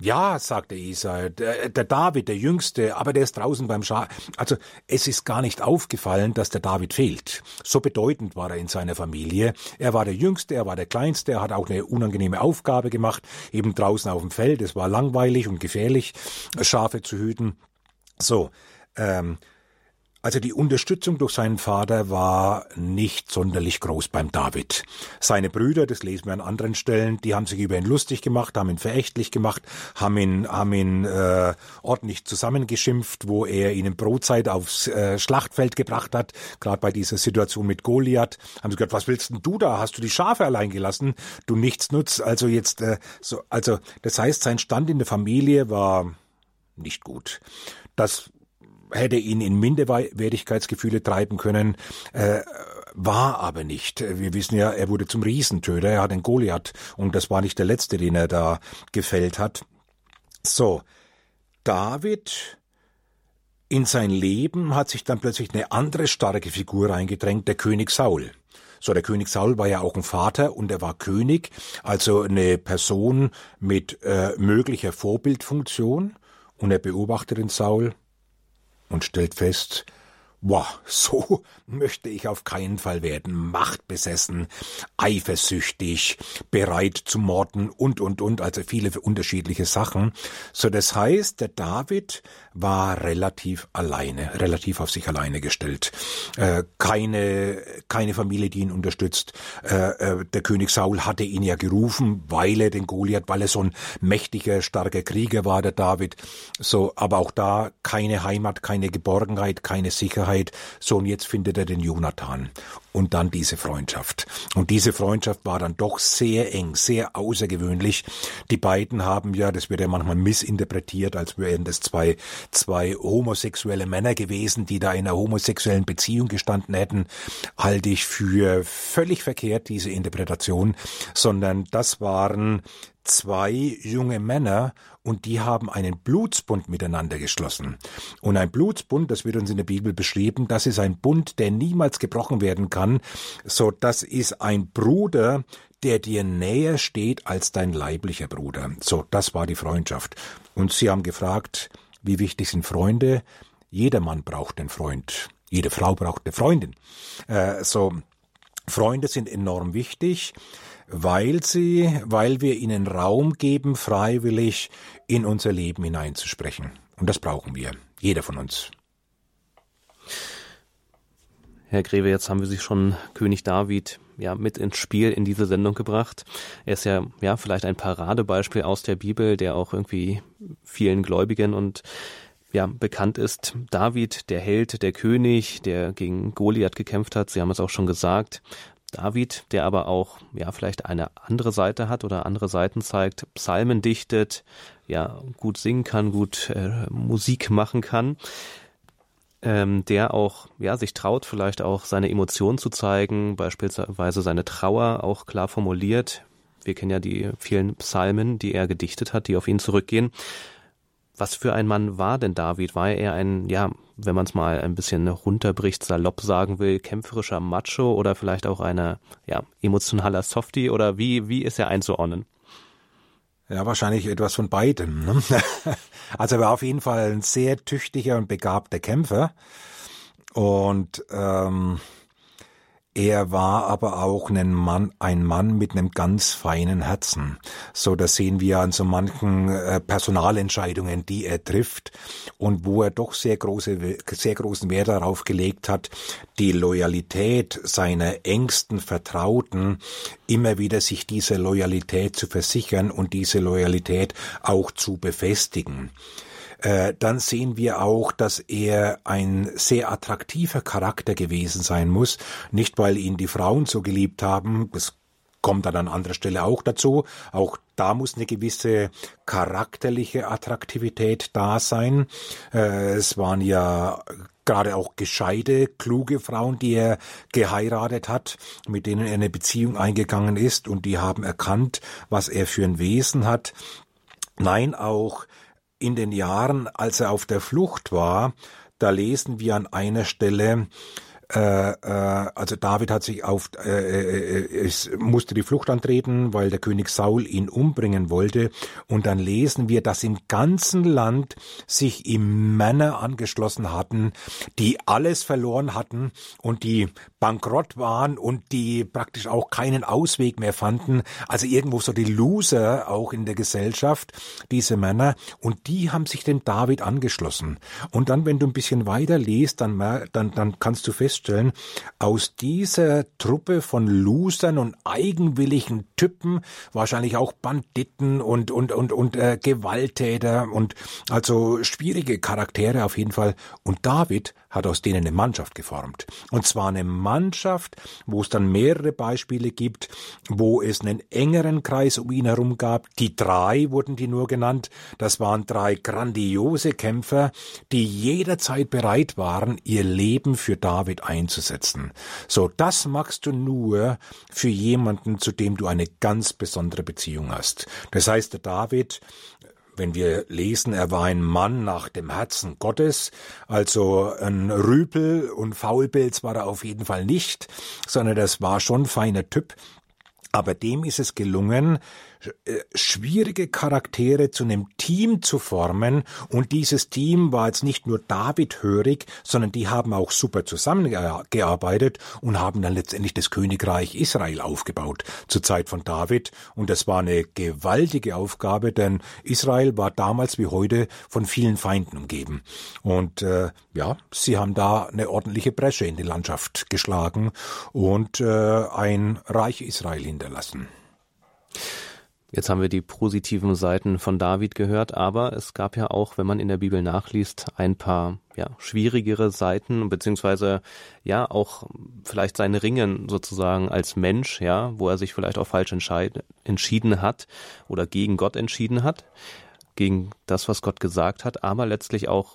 Ja, sagt der Isai, der, der, David, der Jüngste, aber der ist draußen beim Schaf. Also es ist gar nicht aufgefallen, dass der David fehlt. So bedeutend war er in seiner Familie. Er war der Jüngste, er war der Kleinste, er hat auch eine unangenehme Aufgabe gemacht, eben draußen auf dem Feld. Es war langweilig und gefährlich, Schafe zu hüten. So, ähm, also die Unterstützung durch seinen Vater war nicht sonderlich groß beim David. Seine Brüder, das lesen wir an anderen Stellen, die haben sich über ihn lustig gemacht, haben ihn verächtlich gemacht, haben ihn, haben ihn äh, ordentlich zusammengeschimpft, wo er ihnen Brotzeit aufs äh, Schlachtfeld gebracht hat. Gerade bei dieser Situation mit Goliath haben sie gesagt, was willst denn du da? Hast du die Schafe allein gelassen? Du nichts nutzt. Also jetzt, äh, so, also das heißt, sein Stand in der Familie war nicht gut. Das hätte ihn in Minderwertigkeitsgefühle treiben können, äh, war aber nicht. Wir wissen ja, er wurde zum Riesentöter, er hat den Goliath und das war nicht der letzte, den er da gefällt hat. So, David in sein Leben hat sich dann plötzlich eine andere starke Figur eingedrängt, der König Saul. So, der König Saul war ja auch ein Vater und er war König, also eine Person mit äh, möglicher Vorbildfunktion. Und er beobachtet den Saul und stellt fest, Boah, so möchte ich auf keinen Fall werden. Machtbesessen, eifersüchtig, bereit zu morden und, und, und, also viele unterschiedliche Sachen. So, das heißt, der David war relativ alleine, relativ auf sich alleine gestellt. Äh, keine, keine Familie, die ihn unterstützt. Äh, äh, der König Saul hatte ihn ja gerufen, weil er den Goliath, weil er so ein mächtiger, starker Krieger war, der David. So, aber auch da keine Heimat, keine Geborgenheit, keine Sicherheit Wahrheit, so und jetzt findet er den Jonathan und dann diese Freundschaft. Und diese Freundschaft war dann doch sehr eng, sehr außergewöhnlich. Die beiden haben ja, das wird ja manchmal missinterpretiert, als wären das zwei, zwei homosexuelle Männer gewesen, die da in einer homosexuellen Beziehung gestanden hätten, halte ich für völlig verkehrt, diese Interpretation, sondern das waren zwei junge Männer und die haben einen Blutsbund miteinander geschlossen. Und ein Blutsbund, das wird uns in der Bibel beschrieben, das ist ein Bund, der niemals gebrochen werden kann. So, das ist ein Bruder, der dir näher steht als dein leiblicher Bruder. So, das war die Freundschaft. Und sie haben gefragt, wie wichtig sind Freunde? Jeder Mann braucht einen Freund. Jede Frau braucht eine Freundin. Äh, so, Freunde sind enorm wichtig weil sie, weil wir ihnen Raum geben, freiwillig in unser Leben hineinzusprechen. Und das brauchen wir, jeder von uns. Herr Greve, jetzt haben wir Sie schon König David ja mit ins Spiel in diese Sendung gebracht. Er ist ja ja vielleicht ein Paradebeispiel aus der Bibel, der auch irgendwie vielen Gläubigen und ja bekannt ist. David, der Held, der König, der gegen Goliath gekämpft hat. Sie haben es auch schon gesagt. David, der aber auch ja vielleicht eine andere Seite hat oder andere Seiten zeigt, Psalmen dichtet, ja gut singen kann, gut äh, Musik machen kann, ähm, der auch ja sich traut vielleicht auch seine Emotionen zu zeigen, beispielsweise seine Trauer auch klar formuliert. Wir kennen ja die vielen Psalmen, die er gedichtet hat, die auf ihn zurückgehen. Was für ein Mann war denn David? War er ein, ja, wenn man es mal ein bisschen runterbricht, salopp sagen will, kämpferischer Macho oder vielleicht auch einer, ja, emotionaler Softie oder wie, wie ist er einzuordnen? Ja, wahrscheinlich etwas von beidem. Ne? Also er war auf jeden Fall ein sehr tüchtiger und begabter Kämpfer. Und ähm, er war aber auch ein Mann, ein Mann mit einem ganz feinen Herzen. So, das sehen wir an so manchen äh, Personalentscheidungen, die er trifft und wo er doch sehr große, sehr großen Wert darauf gelegt hat, die Loyalität seiner engsten Vertrauten immer wieder sich diese Loyalität zu versichern und diese Loyalität auch zu befestigen. Äh, dann sehen wir auch, dass er ein sehr attraktiver Charakter gewesen sein muss, nicht weil ihn die Frauen so geliebt haben, das kommt dann an anderer Stelle auch dazu. Auch da muss eine gewisse charakterliche Attraktivität da sein. Äh, es waren ja gerade auch gescheite, kluge Frauen, die er geheiratet hat, mit denen er eine Beziehung eingegangen ist und die haben erkannt, was er für ein Wesen hat. Nein, auch in den Jahren, als er auf der Flucht war, da lesen wir an einer Stelle, äh, äh, also David hat sich auf, äh, äh, äh, es musste die Flucht antreten, weil der König Saul ihn umbringen wollte. Und dann lesen wir, dass im ganzen Land sich ihm Männer angeschlossen hatten, die alles verloren hatten und die bankrott waren und die praktisch auch keinen Ausweg mehr fanden. Also irgendwo so die Loser auch in der Gesellschaft, diese Männer. Und die haben sich dem David angeschlossen. Und dann, wenn du ein bisschen weiter liest, dann, dann, dann kannst du feststellen, feststellen, aus dieser Truppe von Losern und eigenwilligen Typen, wahrscheinlich auch Banditen und, und, und, und äh, Gewalttäter und also schwierige Charaktere auf jeden Fall. Und David hat aus denen eine Mannschaft geformt. Und zwar eine Mannschaft, wo es dann mehrere Beispiele gibt, wo es einen engeren Kreis um ihn herum gab. Die drei wurden die nur genannt. Das waren drei grandiose Kämpfer, die jederzeit bereit waren, ihr Leben für David einzusetzen. So, das machst du nur für jemanden, zu dem du eine ganz besondere Beziehung hast. Das heißt, der David wenn wir lesen, er war ein Mann nach dem Herzen Gottes, also ein Rüpel und Faulpilz war er auf jeden Fall nicht, sondern das war schon feiner Typ. Aber dem ist es gelungen, schwierige Charaktere zu einem Team zu formen. Und dieses Team war jetzt nicht nur David hörig, sondern die haben auch super zusammengearbeitet und haben dann letztendlich das Königreich Israel aufgebaut zur Zeit von David. Und das war eine gewaltige Aufgabe, denn Israel war damals wie heute von vielen Feinden umgeben. Und äh, ja, sie haben da eine ordentliche Bresche in die Landschaft geschlagen und äh, ein Reich Israel hinterlassen. Jetzt haben wir die positiven Seiten von David gehört, aber es gab ja auch, wenn man in der Bibel nachliest, ein paar ja, schwierigere Seiten, beziehungsweise ja auch vielleicht seine Ringen sozusagen als Mensch, ja, wo er sich vielleicht auch falsch entschieden hat oder gegen Gott entschieden hat, gegen das, was Gott gesagt hat, aber letztlich auch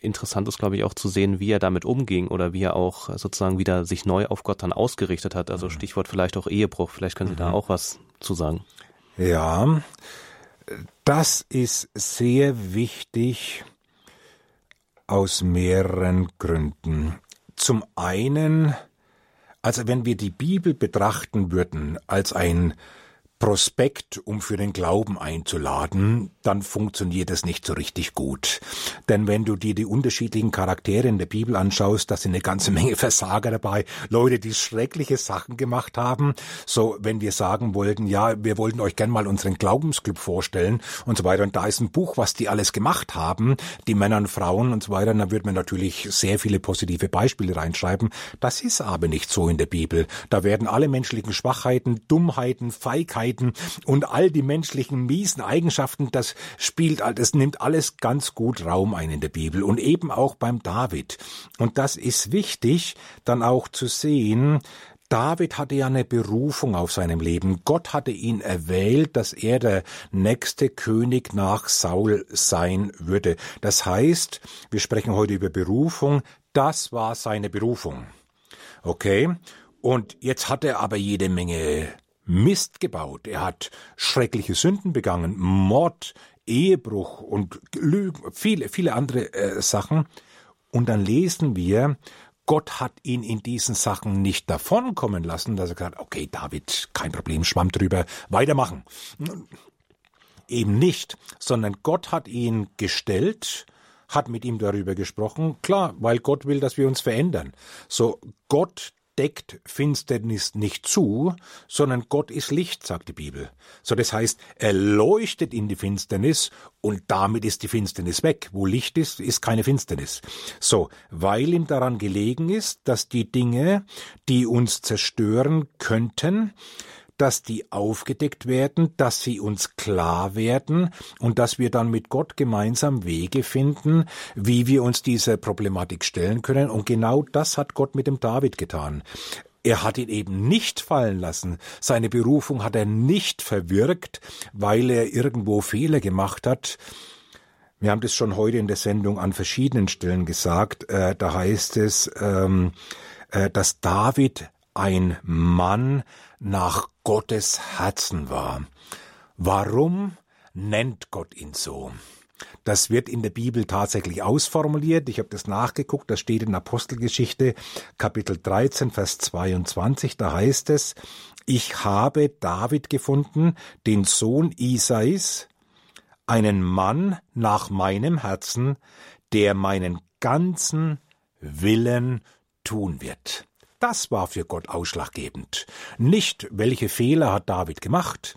interessant ist, glaube ich, auch zu sehen, wie er damit umging oder wie er auch sozusagen wieder sich neu auf Gott dann ausgerichtet hat. Also mhm. Stichwort vielleicht auch Ehebruch, vielleicht können Sie mhm. da auch was zu sagen. Ja, das ist sehr wichtig aus mehreren Gründen. Zum einen, also wenn wir die Bibel betrachten würden als ein Prospekt, um für den Glauben einzuladen, dann funktioniert es nicht so richtig gut. Denn wenn du dir die unterschiedlichen Charaktere in der Bibel anschaust, da sind eine ganze Menge Versager dabei, Leute, die schreckliche Sachen gemacht haben. So, wenn wir sagen wollten, ja, wir wollten euch gern mal unseren Glaubensclub vorstellen und so weiter, und da ist ein Buch, was die alles gemacht haben, die Männer und Frauen und so weiter, dann wird man natürlich sehr viele positive Beispiele reinschreiben. Das ist aber nicht so in der Bibel. Da werden alle menschlichen Schwachheiten, Dummheiten, Feigheiten, Krankheiten und all die menschlichen miesen Eigenschaften, das spielt, das nimmt alles ganz gut Raum ein in der Bibel und eben auch beim David. Und das ist wichtig, dann auch zu sehen, David hatte ja eine Berufung auf seinem Leben. Gott hatte ihn erwählt, dass er der nächste König nach Saul sein würde. Das heißt, wir sprechen heute über Berufung. Das war seine Berufung. Okay? Und jetzt hat er aber jede Menge Mist gebaut, er hat schreckliche Sünden begangen, Mord, Ehebruch und Lügen, viele, viele andere äh, Sachen. Und dann lesen wir, Gott hat ihn in diesen Sachen nicht davonkommen lassen, dass er gesagt hat, okay, David, kein Problem, schwamm drüber, weitermachen. Eben nicht, sondern Gott hat ihn gestellt, hat mit ihm darüber gesprochen, klar, weil Gott will, dass wir uns verändern. So, Gott deckt Finsternis nicht zu, sondern Gott ist Licht, sagt die Bibel. So das heißt, er leuchtet in die Finsternis und damit ist die Finsternis weg. Wo Licht ist, ist keine Finsternis. So, weil ihm daran gelegen ist, dass die Dinge, die uns zerstören könnten, dass die aufgedeckt werden, dass sie uns klar werden und dass wir dann mit Gott gemeinsam Wege finden, wie wir uns dieser Problematik stellen können. Und genau das hat Gott mit dem David getan. Er hat ihn eben nicht fallen lassen. Seine Berufung hat er nicht verwirkt, weil er irgendwo Fehler gemacht hat. Wir haben das schon heute in der Sendung an verschiedenen Stellen gesagt. Äh, da heißt es, ähm, äh, dass David ein Mann nach Gottes Herzen war. Warum nennt Gott ihn so? Das wird in der Bibel tatsächlich ausformuliert. Ich habe das nachgeguckt. Das steht in Apostelgeschichte Kapitel 13, Vers 22. Da heißt es, ich habe David gefunden, den Sohn Isais, einen Mann nach meinem Herzen, der meinen ganzen Willen tun wird. Das war für Gott ausschlaggebend. Nicht, welche Fehler hat David gemacht,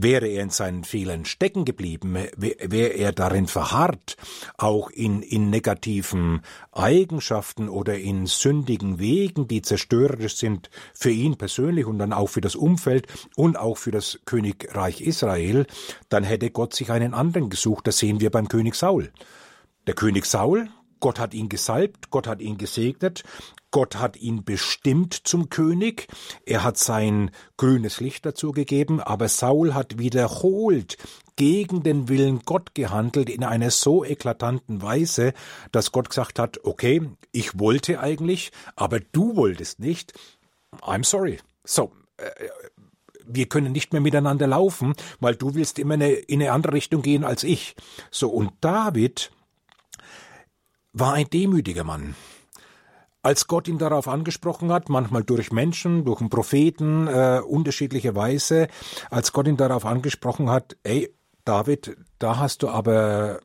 Wäre er in seinen Fehlern stecken geblieben, wäre er darin verharrt, auch in, in negativen Eigenschaften oder in sündigen Wegen, die zerstörerisch sind für ihn persönlich und dann auch für das Umfeld und auch für das Königreich Israel, dann hätte Gott sich einen anderen gesucht. Das sehen wir beim König Saul. Der König Saul, Gott hat ihn gesalbt, Gott hat ihn gesegnet, Gott hat ihn bestimmt zum König, er hat sein grünes Licht dazu gegeben, aber Saul hat wiederholt gegen den Willen Gott gehandelt in einer so eklatanten Weise, dass Gott gesagt hat, okay, ich wollte eigentlich, aber du wolltest nicht. I'm sorry. So, äh, wir können nicht mehr miteinander laufen, weil du willst immer eine, in eine andere Richtung gehen als ich. So, und David war ein demütiger Mann. Als Gott ihn darauf angesprochen hat, manchmal durch Menschen, durch einen Propheten, äh, unterschiedliche Weise, als Gott ihn darauf angesprochen hat, ey, David, da hast du aber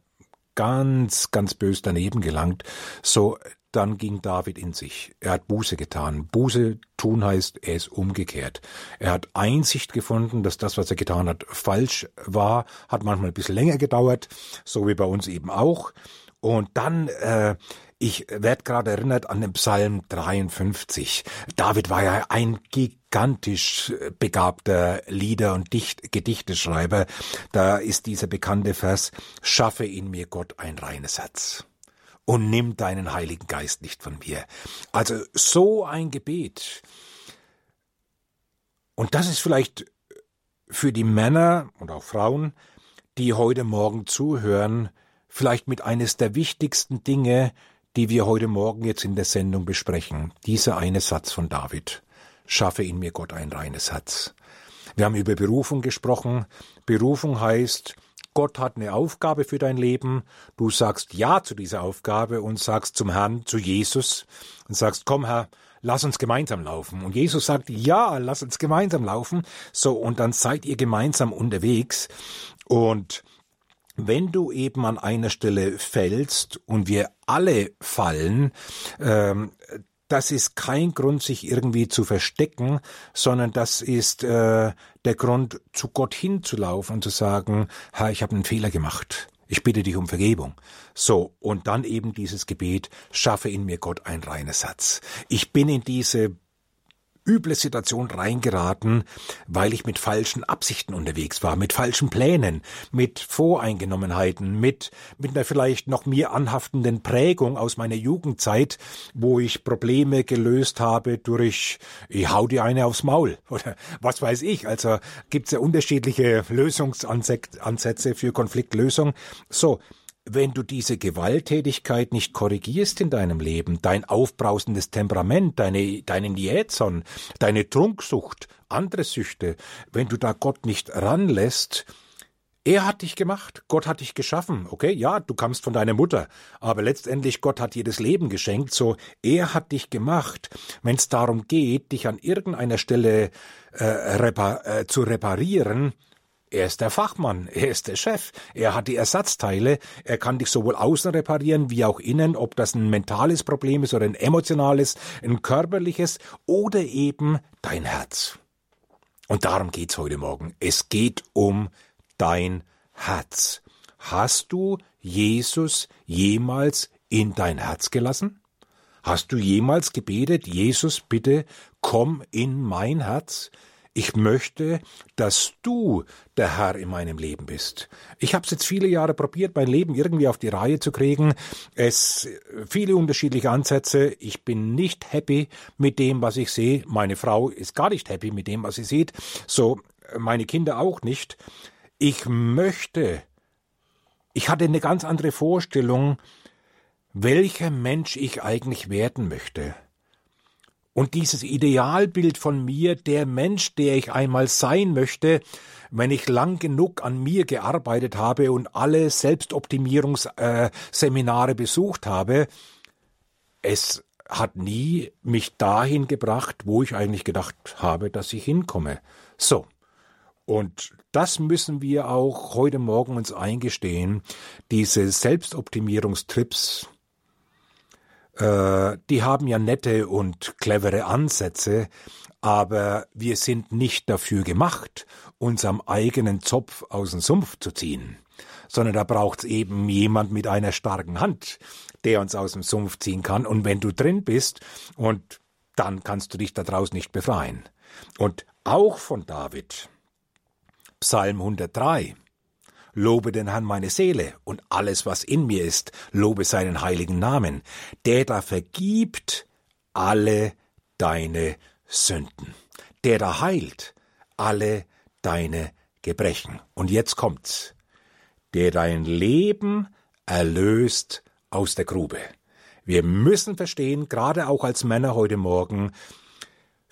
ganz, ganz bös daneben gelangt, so, dann ging David in sich. Er hat Buße getan. Buße tun heißt, er ist umgekehrt. Er hat Einsicht gefunden, dass das, was er getan hat, falsch war. Hat manchmal ein bisschen länger gedauert, so wie bei uns eben auch. Und dann, äh, ich werde gerade erinnert an den Psalm 53. David war ja ein gigantisch begabter Lieder- und Dicht Gedichteschreiber. Da ist dieser bekannte Vers, schaffe in mir Gott ein reines Herz und nimm deinen Heiligen Geist nicht von mir. Also so ein Gebet. Und das ist vielleicht für die Männer und auch Frauen, die heute Morgen zuhören, vielleicht mit eines der wichtigsten Dinge, die wir heute Morgen jetzt in der Sendung besprechen. Dieser eine Satz von David. Schaffe in mir Gott ein reines Herz. Wir haben über Berufung gesprochen. Berufung heißt, Gott hat eine Aufgabe für dein Leben. Du sagst Ja zu dieser Aufgabe und sagst zum Herrn, zu Jesus und sagst, komm Herr, lass uns gemeinsam laufen. Und Jesus sagt, ja, lass uns gemeinsam laufen. So, und dann seid ihr gemeinsam unterwegs. Und wenn du eben an einer Stelle fällst und wir alle fallen, ähm, das ist kein Grund, sich irgendwie zu verstecken, sondern das ist äh, der Grund, zu Gott hinzulaufen und zu sagen, Herr, ich habe einen Fehler gemacht. Ich bitte dich um Vergebung. So, und dann eben dieses Gebet, schaffe in mir Gott ein reines Herz. Ich bin in diese üble Situation reingeraten, weil ich mit falschen Absichten unterwegs war, mit falschen Plänen, mit Voreingenommenheiten, mit, mit einer vielleicht noch mir anhaftenden Prägung aus meiner Jugendzeit, wo ich Probleme gelöst habe durch, ich hau dir eine aufs Maul oder was weiß ich. Also gibt's ja unterschiedliche Lösungsansätze für Konfliktlösung. So, wenn du diese Gewalttätigkeit nicht korrigierst in deinem Leben, dein aufbrausendes Temperament, deine, deinen Jähzorn, deine Trunksucht, andere Süchte, wenn du da Gott nicht ranlässt, er hat dich gemacht, Gott hat dich geschaffen, okay? Ja, du kamst von deiner Mutter, aber letztendlich Gott hat dir das Leben geschenkt, so er hat dich gemacht. Wenn es darum geht, dich an irgendeiner Stelle äh, repar äh, zu reparieren, er ist der Fachmann, er ist der Chef, er hat die Ersatzteile, er kann dich sowohl außen reparieren wie auch innen, ob das ein mentales Problem ist oder ein emotionales, ein körperliches oder eben dein Herz. Und darum geht's heute Morgen. Es geht um dein Herz. Hast du Jesus jemals in dein Herz gelassen? Hast du jemals gebetet, Jesus, bitte komm in mein Herz? Ich möchte, dass du der Herr in meinem Leben bist. Ich habe es jetzt viele Jahre probiert, mein Leben irgendwie auf die Reihe zu kriegen. Es viele unterschiedliche Ansätze. Ich bin nicht happy mit dem, was ich sehe. Meine Frau ist gar nicht happy mit dem, was sie sieht. So meine Kinder auch nicht. Ich möchte. Ich hatte eine ganz andere Vorstellung, welcher Mensch ich eigentlich werden möchte. Und dieses Idealbild von mir, der Mensch, der ich einmal sein möchte, wenn ich lang genug an mir gearbeitet habe und alle Selbstoptimierungsseminare besucht habe, es hat nie mich dahin gebracht, wo ich eigentlich gedacht habe, dass ich hinkomme. So. Und das müssen wir auch heute Morgen uns eingestehen. Diese Selbstoptimierungstrips, äh, die haben ja nette und clevere Ansätze, aber wir sind nicht dafür gemacht, uns am eigenen Zopf aus dem Sumpf zu ziehen, sondern da braucht's eben jemand mit einer starken Hand, der uns aus dem Sumpf ziehen kann. Und wenn du drin bist, und dann kannst du dich daraus nicht befreien. Und auch von David, Psalm 103, Lobe den Herrn meine Seele und alles, was in mir ist, lobe seinen heiligen Namen, der da vergibt alle deine Sünden, der da heilt alle deine Gebrechen. Und jetzt kommt's, der dein Leben erlöst aus der Grube. Wir müssen verstehen, gerade auch als Männer heute Morgen,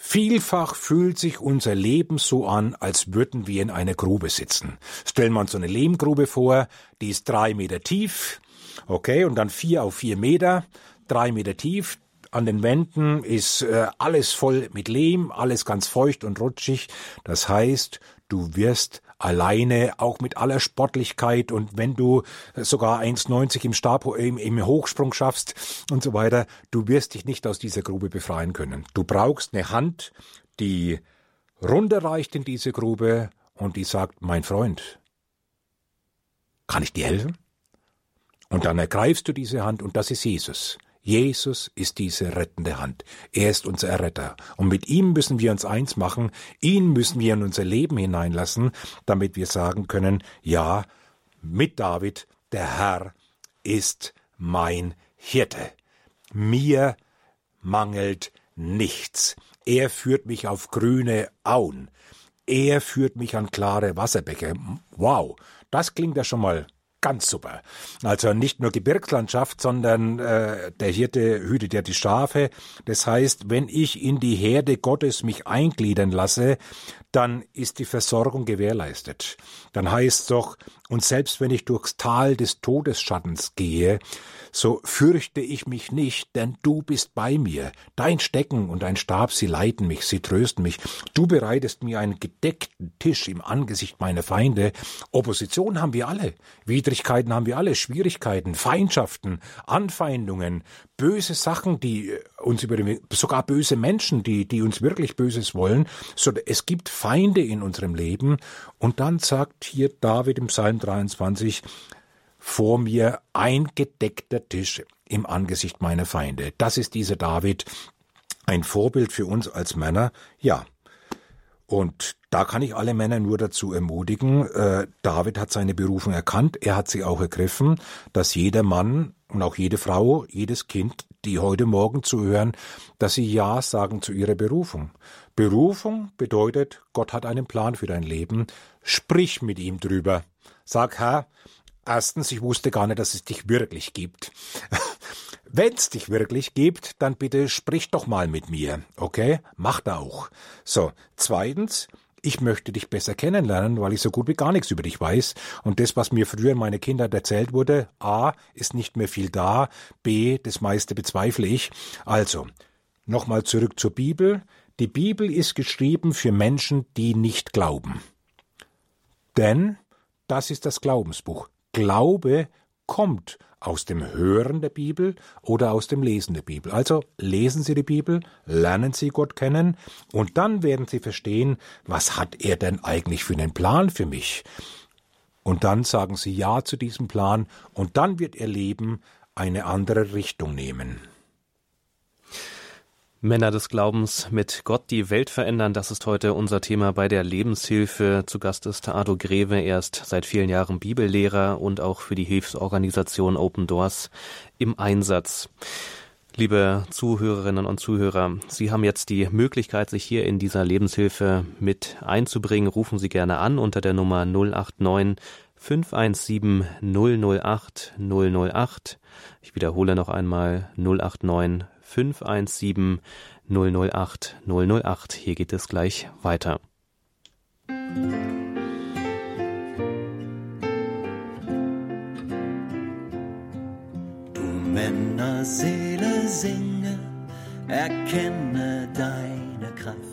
Vielfach fühlt sich unser Leben so an, als würden wir in einer Grube sitzen. Stellen wir uns so eine Lehmgrube vor, die ist drei Meter tief, okay, und dann vier auf vier Meter, drei Meter tief. An den Wänden ist äh, alles voll mit Lehm, alles ganz feucht und rutschig. Das heißt, du wirst alleine, auch mit aller Sportlichkeit und wenn du sogar 1,90 im Stab, im, im Hochsprung schaffst und so weiter, du wirst dich nicht aus dieser Grube befreien können. Du brauchst eine Hand, die runterreicht in diese Grube und die sagt, mein Freund, kann ich dir helfen? Und dann ergreifst du diese Hand und das ist Jesus. Jesus ist diese rettende Hand. Er ist unser Erretter. Und mit ihm müssen wir uns eins machen. Ihn müssen wir in unser Leben hineinlassen, damit wir sagen können, ja, mit David, der Herr ist mein Hirte. Mir mangelt nichts. Er führt mich auf grüne Auen. Er führt mich an klare Wasserbecke. Wow, das klingt ja schon mal ganz super. Also nicht nur Gebirgslandschaft, sondern äh, der Hirte hütet ja die Schafe. Das heißt, wenn ich in die Herde Gottes mich eingliedern lasse, dann ist die Versorgung gewährleistet. Dann heißt doch, und selbst wenn ich durchs Tal des Todesschattens gehe, so fürchte ich mich nicht, denn du bist bei mir. Dein Stecken und dein Stab, sie leiten mich, sie trösten mich. Du bereitest mir einen gedeckten Tisch im Angesicht meiner Feinde. Opposition haben wir alle, Widrigkeiten haben wir alle, Schwierigkeiten, Feindschaften, Anfeindungen, böse Sachen, die uns über sogar böse Menschen, die, die uns wirklich Böses wollen. So, es gibt Feinde in unserem Leben. Und dann sagt hier David im Psalm 23, vor mir ein gedeckter Tisch im Angesicht meiner Feinde. Das ist dieser David, ein Vorbild für uns als Männer, ja. Und da kann ich alle Männer nur dazu ermutigen, äh, David hat seine Berufung erkannt, er hat sie auch ergriffen, dass jeder Mann und auch jede Frau, jedes Kind, die heute Morgen zuhören, dass sie Ja sagen zu ihrer Berufung. Berufung bedeutet, Gott hat einen Plan für dein Leben, sprich mit ihm drüber. Sag, Herr, Erstens, ich wusste gar nicht, dass es dich wirklich gibt. Wenn es dich wirklich gibt, dann bitte sprich doch mal mit mir, okay? Macht auch. So, zweitens, ich möchte dich besser kennenlernen, weil ich so gut wie gar nichts über dich weiß. Und das, was mir früher in meine Kindheit erzählt wurde, A, ist nicht mehr viel da, B, das meiste bezweifle ich. Also, nochmal zurück zur Bibel. Die Bibel ist geschrieben für Menschen, die nicht glauben. Denn das ist das Glaubensbuch. Glaube kommt aus dem Hören der Bibel oder aus dem Lesen der Bibel. Also lesen Sie die Bibel, lernen Sie Gott kennen und dann werden Sie verstehen, was hat er denn eigentlich für einen Plan für mich? Und dann sagen Sie Ja zu diesem Plan und dann wird Ihr Leben eine andere Richtung nehmen. Männer des Glaubens mit Gott die Welt verändern, das ist heute unser Thema bei der Lebenshilfe. Zu Gast ist Ado Greve, er ist seit vielen Jahren Bibellehrer und auch für die Hilfsorganisation Open Doors im Einsatz. Liebe Zuhörerinnen und Zuhörer, Sie haben jetzt die Möglichkeit, sich hier in dieser Lebenshilfe mit einzubringen. Rufen Sie gerne an unter der Nummer 089 517 008 008. Ich wiederhole noch einmal 089 517 008 008. Hier geht es gleich weiter. Du Männerseele singe, erkenne deine Kraft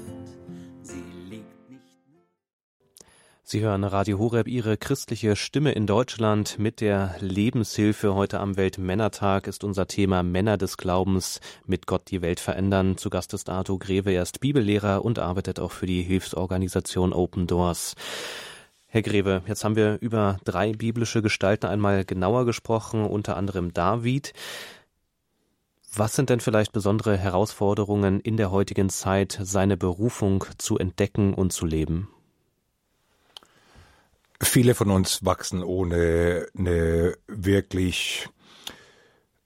Sie hören Radio Horeb, Ihre christliche Stimme in Deutschland mit der Lebenshilfe. Heute am Weltmännertag ist unser Thema Männer des Glaubens mit Gott die Welt verändern. Zu Gast ist Arthur Greve, er ist Bibellehrer und arbeitet auch für die Hilfsorganisation Open Doors. Herr Greve, jetzt haben wir über drei biblische Gestalten einmal genauer gesprochen, unter anderem David. Was sind denn vielleicht besondere Herausforderungen in der heutigen Zeit, seine Berufung zu entdecken und zu leben? Viele von uns wachsen ohne eine wirklich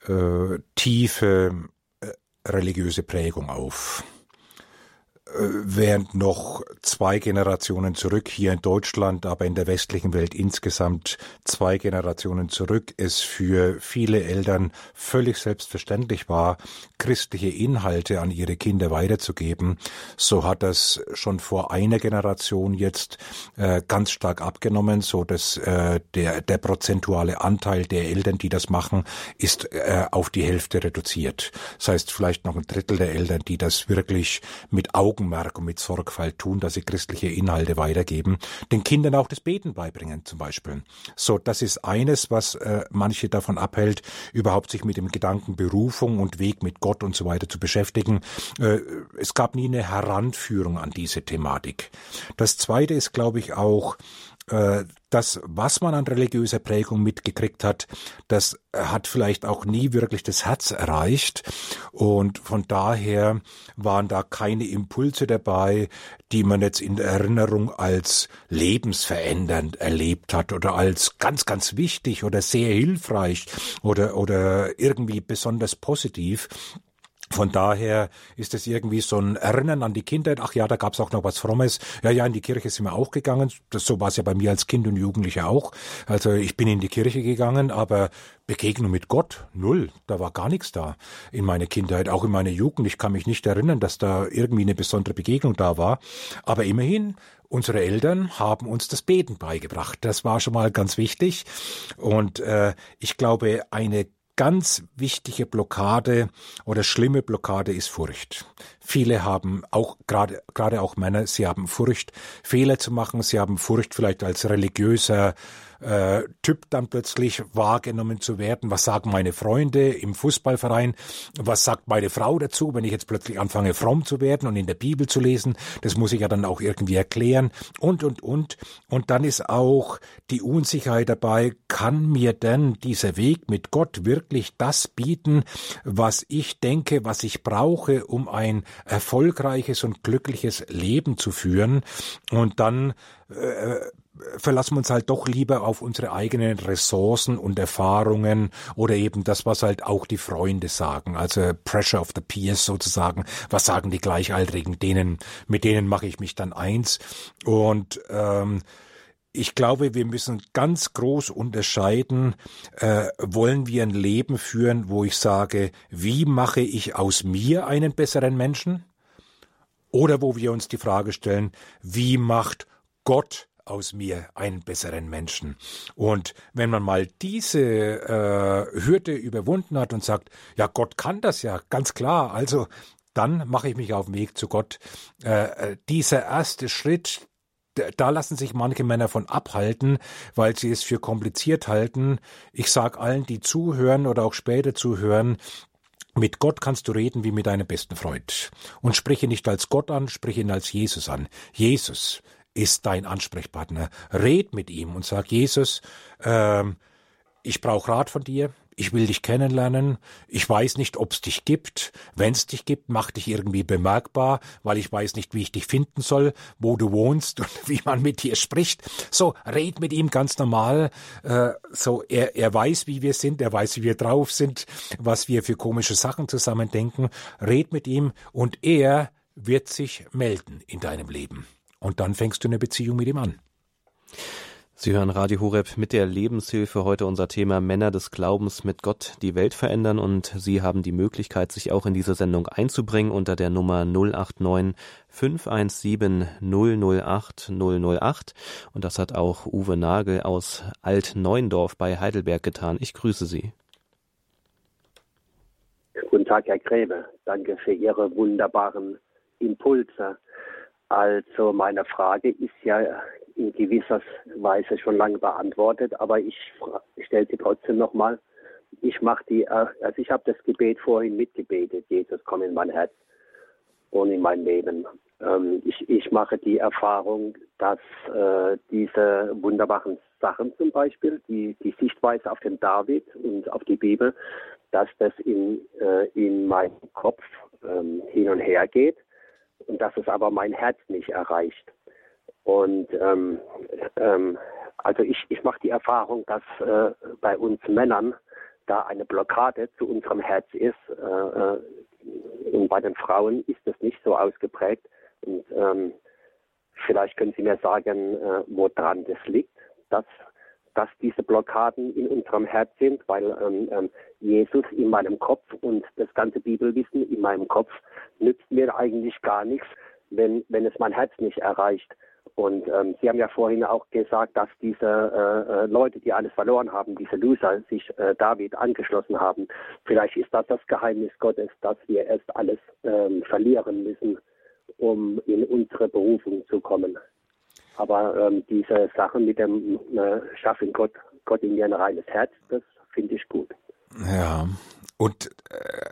äh, tiefe äh, religiöse Prägung auf. Äh, während noch zwei Generationen zurück hier in Deutschland, aber in der westlichen Welt insgesamt zwei Generationen zurück es für viele Eltern völlig selbstverständlich war, christliche Inhalte an ihre Kinder weiterzugeben, so hat das schon vor einer Generation jetzt äh, ganz stark abgenommen, so dass äh, der der prozentuale Anteil der Eltern, die das machen, ist äh, auf die Hälfte reduziert. Das heißt vielleicht noch ein Drittel der Eltern, die das wirklich mit Augen Augenmerk und mit Sorgfalt tun, dass sie christliche Inhalte weitergeben, den Kindern auch das Beten beibringen zum Beispiel. So, das ist eines, was äh, manche davon abhält, überhaupt sich mit dem Gedanken Berufung und Weg mit Gott und so weiter zu beschäftigen. Äh, es gab nie eine Heranführung an diese Thematik. Das zweite ist, glaube ich, auch, das, was man an religiöser Prägung mitgekriegt hat, das hat vielleicht auch nie wirklich das Herz erreicht. Und von daher waren da keine Impulse dabei, die man jetzt in der Erinnerung als lebensverändernd erlebt hat oder als ganz, ganz wichtig oder sehr hilfreich oder, oder irgendwie besonders positiv. Von daher ist es irgendwie so ein Erinnern an die Kindheit. Ach ja, da gab's auch noch was Frommes. Ja, ja, in die Kirche sind wir auch gegangen. Das, so war es ja bei mir als Kind und Jugendlicher auch. Also ich bin in die Kirche gegangen, aber Begegnung mit Gott, null. Da war gar nichts da in meiner Kindheit, auch in meiner Jugend. Ich kann mich nicht erinnern, dass da irgendwie eine besondere Begegnung da war. Aber immerhin, unsere Eltern haben uns das Beten beigebracht. Das war schon mal ganz wichtig. Und äh, ich glaube, eine ganz wichtige Blockade oder schlimme Blockade ist Furcht. Viele haben auch gerade gerade auch Männer, sie haben Furcht, Fehler zu machen, sie haben Furcht vielleicht als religiöser äh, Typ dann plötzlich wahrgenommen zu werden. Was sagen meine Freunde im Fußballverein? Was sagt meine Frau dazu, wenn ich jetzt plötzlich anfange, fromm zu werden und in der Bibel zu lesen? Das muss ich ja dann auch irgendwie erklären und, und, und. Und dann ist auch die Unsicherheit dabei, kann mir denn dieser Weg mit Gott wirklich das bieten, was ich denke, was ich brauche, um ein erfolgreiches und glückliches Leben zu führen? Und dann äh, verlassen wir uns halt doch lieber auf unsere eigenen Ressourcen und Erfahrungen oder eben das, was halt auch die Freunde sagen. Also Pressure of the Peers sozusagen. Was sagen die Gleichaltrigen? Denen, mit denen mache ich mich dann eins. Und ähm, ich glaube, wir müssen ganz groß unterscheiden, äh, wollen wir ein Leben führen, wo ich sage, wie mache ich aus mir einen besseren Menschen? Oder wo wir uns die Frage stellen, wie macht Gott aus mir einen besseren Menschen. Und wenn man mal diese äh, Hürde überwunden hat und sagt, ja, Gott kann das ja, ganz klar, also dann mache ich mich auf den Weg zu Gott. Äh, äh dieser erste Schritt, da lassen sich manche Männer von abhalten, weil sie es für kompliziert halten. Ich sage allen, die zuhören oder auch später zuhören, mit Gott kannst du reden wie mit deinem besten Freund. Und sprich ihn nicht als Gott an, sprich ihn als Jesus an. Jesus, ist dein Ansprechpartner. Red mit ihm und sag, Jesus, ähm, ich brauche Rat von dir, ich will dich kennenlernen, ich weiß nicht, ob es dich gibt. Wenn es dich gibt, mach dich irgendwie bemerkbar, weil ich weiß nicht, wie ich dich finden soll, wo du wohnst und wie man mit dir spricht. So, red mit ihm ganz normal. Äh, so, er, er weiß, wie wir sind, er weiß, wie wir drauf sind, was wir für komische Sachen zusammen denken. Red mit ihm und er wird sich melden in deinem Leben. Und dann fängst du eine Beziehung mit ihm an. Sie hören Radio Horeb mit der Lebenshilfe. Heute unser Thema Männer des Glaubens mit Gott die Welt verändern. Und Sie haben die Möglichkeit, sich auch in diese Sendung einzubringen unter der Nummer 089 517 008 008. Und das hat auch Uwe Nagel aus Alt-Neuendorf bei Heidelberg getan. Ich grüße Sie. Guten Tag, Herr Gräbe. Danke für Ihre wunderbaren Impulse. Also meine Frage ist ja in gewisser Weise schon lange beantwortet, aber ich, stelle sie trotzdem nochmal. Ich mache die, äh, also ich habe das Gebet vorhin mitgebetet, Jesus komm in mein Herz und in mein Leben. Ähm, ich, ich mache die Erfahrung, dass äh, diese wunderbaren Sachen zum Beispiel, die, die Sichtweise auf den David und auf die Bibel, dass das in, äh, in meinem Kopf ähm, hin und her geht und dass es aber mein Herz nicht erreicht. Und ähm, ähm, also ich, ich mache die Erfahrung, dass äh, bei uns Männern da eine Blockade zu unserem Herz ist. Äh, äh, und bei den Frauen ist das nicht so ausgeprägt. Und ähm, vielleicht können Sie mir sagen, äh, woran das liegt, dass dass diese Blockaden in unserem Herz sind, weil ähm, ähm, Jesus in meinem Kopf und das ganze Bibelwissen in meinem Kopf nützt mir eigentlich gar nichts, wenn, wenn es mein Herz nicht erreicht. Und ähm, Sie haben ja vorhin auch gesagt, dass diese äh, äh Leute, die alles verloren haben, diese Loser, sich äh, David angeschlossen haben. Vielleicht ist das das Geheimnis Gottes, dass wir erst alles ähm, verlieren müssen, um in unsere Berufung zu kommen. Aber ähm, diese Sachen mit dem äh, Schaffen Gott, Gott in dir ein reines Herz, das finde ich gut. Ja, und äh,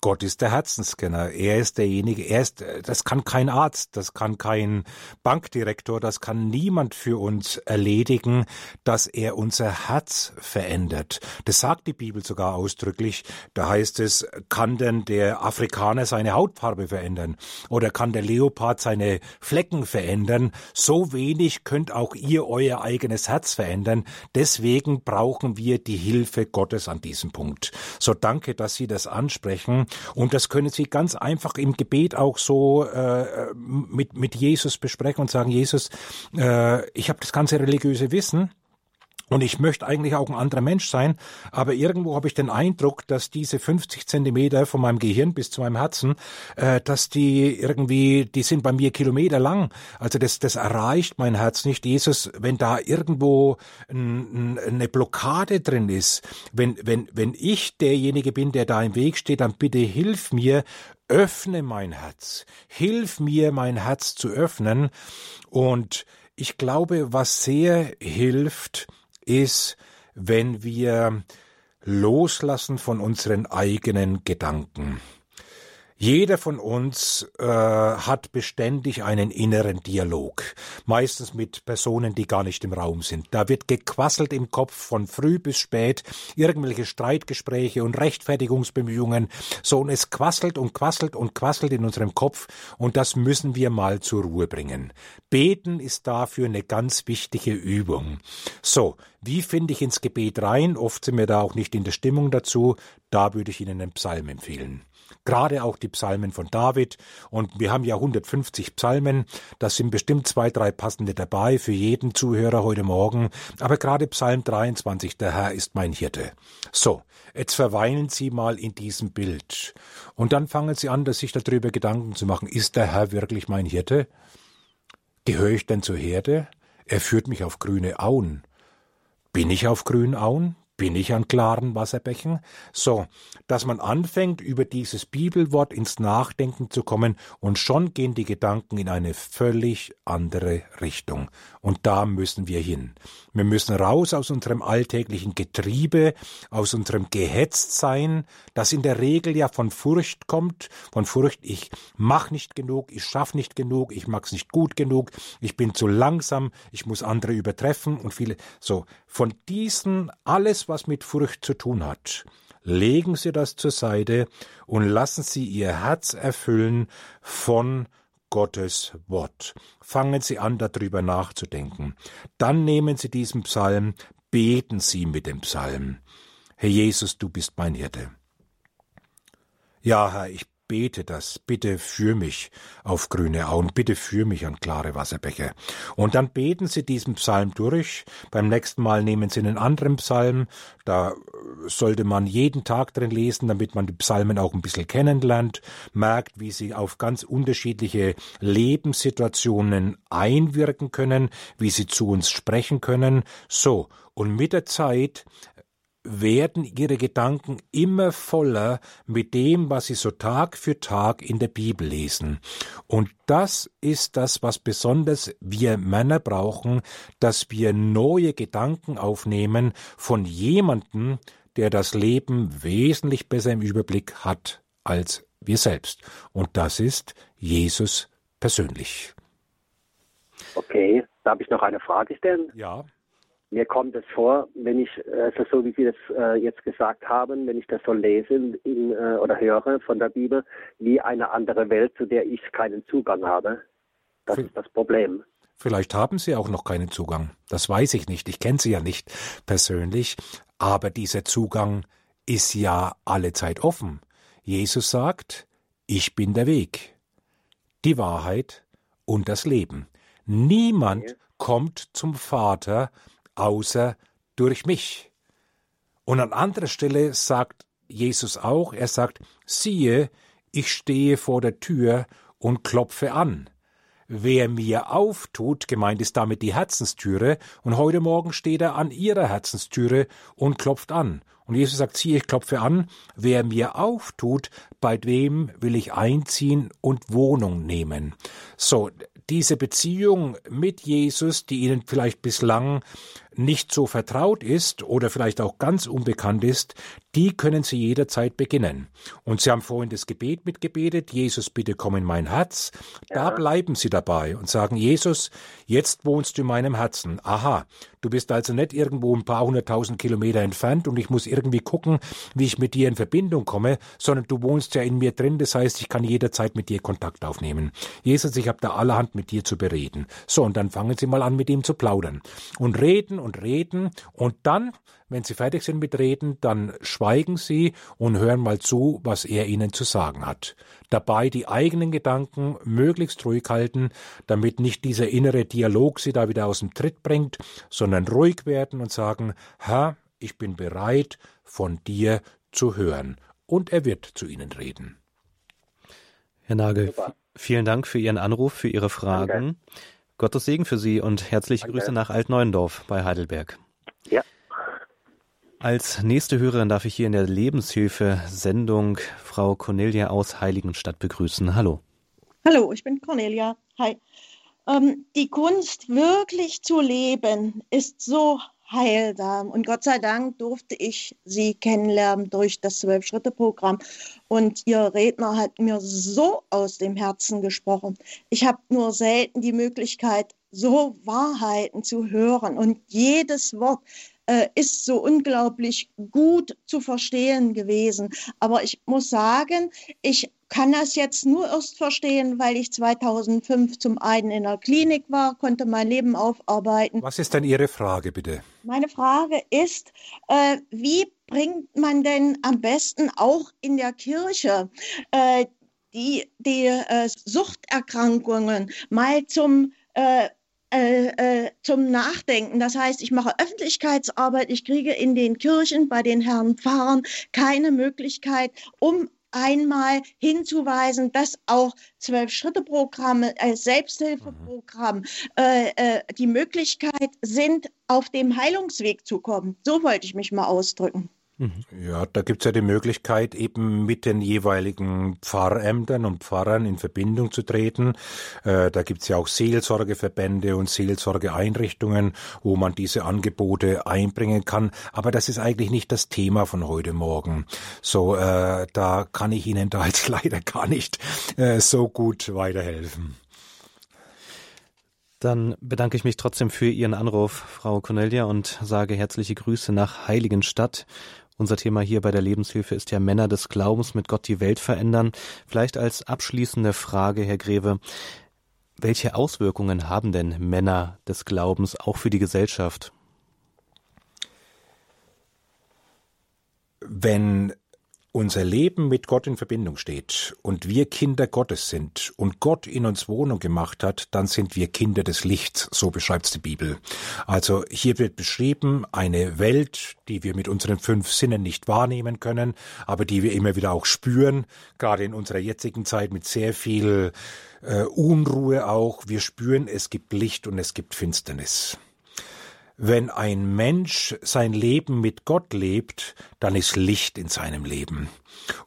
Gott ist der Herzensscanner. Er ist derjenige, er ist, das kann kein Arzt, das kann kein Bankdirektor, das kann niemand für uns erledigen, dass er unser Herz verändert. Das sagt die Bibel sogar ausdrücklich. Da heißt es, kann denn der Afrikaner seine Hautfarbe verändern? Oder kann der Leopard seine Flecken verändern? So wenig könnt auch ihr euer eigenes Herz verändern. Deswegen brauchen wir die Hilfe Gottes an diesem Punkt. So danke, dass Sie das ansprechen sprechen. Und das können Sie ganz einfach im Gebet auch so äh, mit, mit Jesus besprechen und sagen, Jesus, äh, ich habe das ganze religiöse Wissen, und ich möchte eigentlich auch ein anderer Mensch sein, aber irgendwo habe ich den Eindruck, dass diese 50 Zentimeter von meinem Gehirn bis zu meinem Herzen, äh, dass die irgendwie, die sind bei mir Kilometer lang. Also das, das erreicht mein Herz nicht. Jesus, wenn da irgendwo ein, ein, eine Blockade drin ist, wenn, wenn, wenn ich derjenige bin, der da im Weg steht, dann bitte hilf mir, öffne mein Herz. Hilf mir, mein Herz zu öffnen. Und ich glaube, was sehr hilft, ist, wenn wir loslassen von unseren eigenen Gedanken. Jeder von uns äh, hat beständig einen inneren Dialog, meistens mit Personen, die gar nicht im Raum sind. Da wird gequasselt im Kopf von früh bis spät, irgendwelche Streitgespräche und Rechtfertigungsbemühungen. So, und es quasselt und quasselt und quasselt in unserem Kopf und das müssen wir mal zur Ruhe bringen. Beten ist dafür eine ganz wichtige Übung. So, wie finde ich ins Gebet rein? Oft sind wir da auch nicht in der Stimmung dazu. Da würde ich Ihnen einen Psalm empfehlen gerade auch die Psalmen von David. Und wir haben ja 150 Psalmen. Da sind bestimmt zwei, drei passende dabei für jeden Zuhörer heute Morgen. Aber gerade Psalm 23, der Herr ist mein Hirte. So, jetzt verweilen Sie mal in diesem Bild. Und dann fangen Sie an, sich darüber Gedanken zu machen. Ist der Herr wirklich mein Hirte? Gehöre ich denn zur Herde? Er führt mich auf grüne Auen. Bin ich auf grünen Auen? Bin ich an klaren Wasserbächen? So, dass man anfängt, über dieses Bibelwort ins Nachdenken zu kommen, und schon gehen die Gedanken in eine völlig andere Richtung. Und da müssen wir hin. Wir müssen raus aus unserem alltäglichen Getriebe, aus unserem Gehetztsein, das in der Regel ja von Furcht kommt, von Furcht, ich mach nicht genug, ich schaff nicht genug, ich mag's nicht gut genug, ich bin zu langsam, ich muss andere übertreffen und viele, so, von diesen alles, was mit Furcht zu tun hat, legen Sie das zur Seite und lassen Sie Ihr Herz erfüllen von Gottes Wort. Fangen Sie an, darüber nachzudenken. Dann nehmen Sie diesen Psalm, beten Sie mit dem Psalm. Herr Jesus, du bist mein Hirte. Ja, Herr, ich bete das, bitte führ mich auf grüne Auen, bitte führ mich an klare Wasserbäche. Und dann beten Sie diesen Psalm durch. Beim nächsten Mal nehmen Sie einen anderen Psalm. Da sollte man jeden Tag drin lesen, damit man die Psalmen auch ein bisschen kennenlernt, merkt, wie sie auf ganz unterschiedliche Lebenssituationen einwirken können, wie sie zu uns sprechen können. So. Und mit der Zeit werden ihre Gedanken immer voller mit dem, was sie so Tag für Tag in der Bibel lesen. Und das ist das, was besonders wir Männer brauchen, dass wir neue Gedanken aufnehmen von jemandem, der das Leben wesentlich besser im Überblick hat als wir selbst. Und das ist Jesus persönlich. Okay, darf ich noch eine Frage stellen? Ja. Mir kommt es vor, wenn ich, also so wie Sie das äh, jetzt gesagt haben, wenn ich das so lese in, äh, oder höre von der Bibel, wie eine andere Welt, zu der ich keinen Zugang habe. Das ist das Problem. Vielleicht haben Sie auch noch keinen Zugang. Das weiß ich nicht. Ich kenne Sie ja nicht persönlich. Aber dieser Zugang ist ja allezeit offen. Jesus sagt, ich bin der Weg, die Wahrheit und das Leben. Niemand kommt zum Vater außer durch mich. Und an anderer Stelle sagt Jesus auch, er sagt, siehe, ich stehe vor der Tür und klopfe an. Wer mir auftut, gemeint ist damit die Herzenstüre, und heute Morgen steht er an ihrer Herzenstüre und klopft an. Und Jesus sagt, siehe, ich klopfe an, wer mir auftut, bei dem will ich einziehen und Wohnung nehmen. So, diese Beziehung mit Jesus, die Ihnen vielleicht bislang nicht so vertraut ist oder vielleicht auch ganz unbekannt ist, die können Sie jederzeit beginnen. Und Sie haben vorhin das Gebet mitgebetet, Jesus, bitte komm in mein Herz. Da bleiben Sie dabei und sagen, Jesus, jetzt wohnst du in meinem Herzen. Aha, du bist also nicht irgendwo ein paar hunderttausend Kilometer entfernt und ich muss irgendwie gucken, wie ich mit dir in Verbindung komme, sondern du wohnst ja in mir drin, das heißt, ich kann jederzeit mit dir Kontakt aufnehmen. Jesus, ich habe da allerhand mit dir zu bereden. So, und dann fangen Sie mal an, mit ihm zu plaudern. Und reden und reden und dann, wenn sie fertig sind mit Reden, dann schweigen sie und hören mal zu, was er ihnen zu sagen hat. Dabei die eigenen Gedanken möglichst ruhig halten, damit nicht dieser innere Dialog sie da wieder aus dem Tritt bringt, sondern ruhig werden und sagen, Herr, ich bin bereit, von dir zu hören. Und er wird zu ihnen reden. Herr Nagel, Super. vielen Dank für Ihren Anruf, für Ihre Fragen. Danke. Gottes Segen für Sie und herzliche Danke. Grüße nach Altneuendorf bei Heidelberg. Ja. Als nächste Hörerin darf ich hier in der Lebenshilfe-Sendung Frau Cornelia aus Heiligenstadt begrüßen. Hallo. Hallo, ich bin Cornelia. Hi. Ähm, die Kunst wirklich zu leben ist so heilsam. Und Gott sei Dank durfte ich sie kennenlernen durch das Zwölf-Schritte-Programm. Und ihr Redner hat mir so aus dem Herzen gesprochen. Ich habe nur selten die Möglichkeit, so Wahrheiten zu hören. Und jedes Wort äh, ist so unglaublich gut zu verstehen gewesen. Aber ich muss sagen, ich kann das jetzt nur erst verstehen, weil ich 2005 zum einen in der Klinik war, konnte mein Leben aufarbeiten. Was ist denn Ihre Frage, bitte? Meine Frage ist, äh, wie bringt man denn am besten auch in der Kirche äh, die, die äh, Suchterkrankungen mal zum äh, äh, äh, zum Nachdenken. Das heißt, ich mache Öffentlichkeitsarbeit, ich kriege in den Kirchen bei den Herren Pfarrern keine Möglichkeit, um einmal hinzuweisen, dass auch Zwölf-Schritte-Programme als Selbsthilfeprogramm äh, äh, die Möglichkeit sind, auf dem Heilungsweg zu kommen. So wollte ich mich mal ausdrücken. Mhm. Ja, da gibt's ja die Möglichkeit, eben mit den jeweiligen Pfarrämtern und Pfarrern in Verbindung zu treten. Äh, da gibt's ja auch Seelsorgeverbände und Seelsorgeeinrichtungen, wo man diese Angebote einbringen kann. Aber das ist eigentlich nicht das Thema von heute Morgen. So, äh, da kann ich Ihnen da jetzt leider gar nicht äh, so gut weiterhelfen. Dann bedanke ich mich trotzdem für Ihren Anruf, Frau Cornelia, und sage herzliche Grüße nach Heiligenstadt. Unser Thema hier bei der Lebenshilfe ist ja Männer des Glaubens mit Gott die Welt verändern. Vielleicht als abschließende Frage, Herr Greve, welche Auswirkungen haben denn Männer des Glaubens auch für die Gesellschaft? Wenn unser Leben mit Gott in Verbindung steht und wir Kinder Gottes sind und Gott in uns Wohnung gemacht hat, dann sind wir Kinder des Lichts, so beschreibt's die Bibel. Also hier wird beschrieben eine Welt, die wir mit unseren fünf Sinnen nicht wahrnehmen können, aber die wir immer wieder auch spüren, gerade in unserer jetzigen Zeit mit sehr viel äh, Unruhe auch. Wir spüren, es gibt Licht und es gibt Finsternis. Wenn ein Mensch sein Leben mit Gott lebt, dann ist Licht in seinem Leben.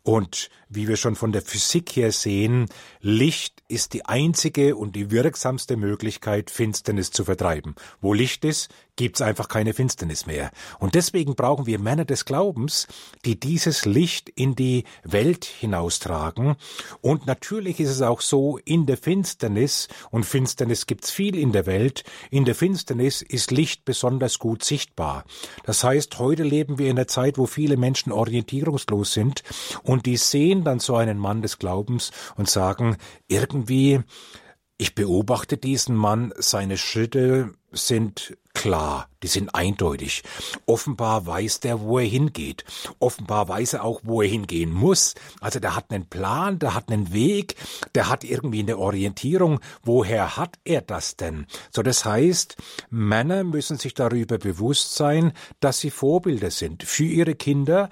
Und wie wir schon von der Physik her sehen, Licht ist die einzige und die wirksamste Möglichkeit, Finsternis zu vertreiben. Wo Licht ist, gibt's einfach keine Finsternis mehr. Und deswegen brauchen wir Männer des Glaubens, die dieses Licht in die Welt hinaustragen. Und natürlich ist es auch so, in der Finsternis, und Finsternis gibt's viel in der Welt, in der Finsternis ist Licht besonders gut sichtbar. Das heißt, heute leben wir in einer Zeit, wo viele Menschen orientierungslos sind und die sehen dann so einen Mann des Glaubens und sagen, irgendwie, ich beobachte diesen Mann, seine Schritte sind klar, die sind eindeutig. Offenbar weiß der, wo er hingeht. Offenbar weiß er auch, wo er hingehen muss. Also der hat einen Plan, der hat einen Weg, der hat irgendwie eine Orientierung. Woher hat er das denn? So, das heißt, Männer müssen sich darüber bewusst sein, dass sie Vorbilder sind für ihre Kinder,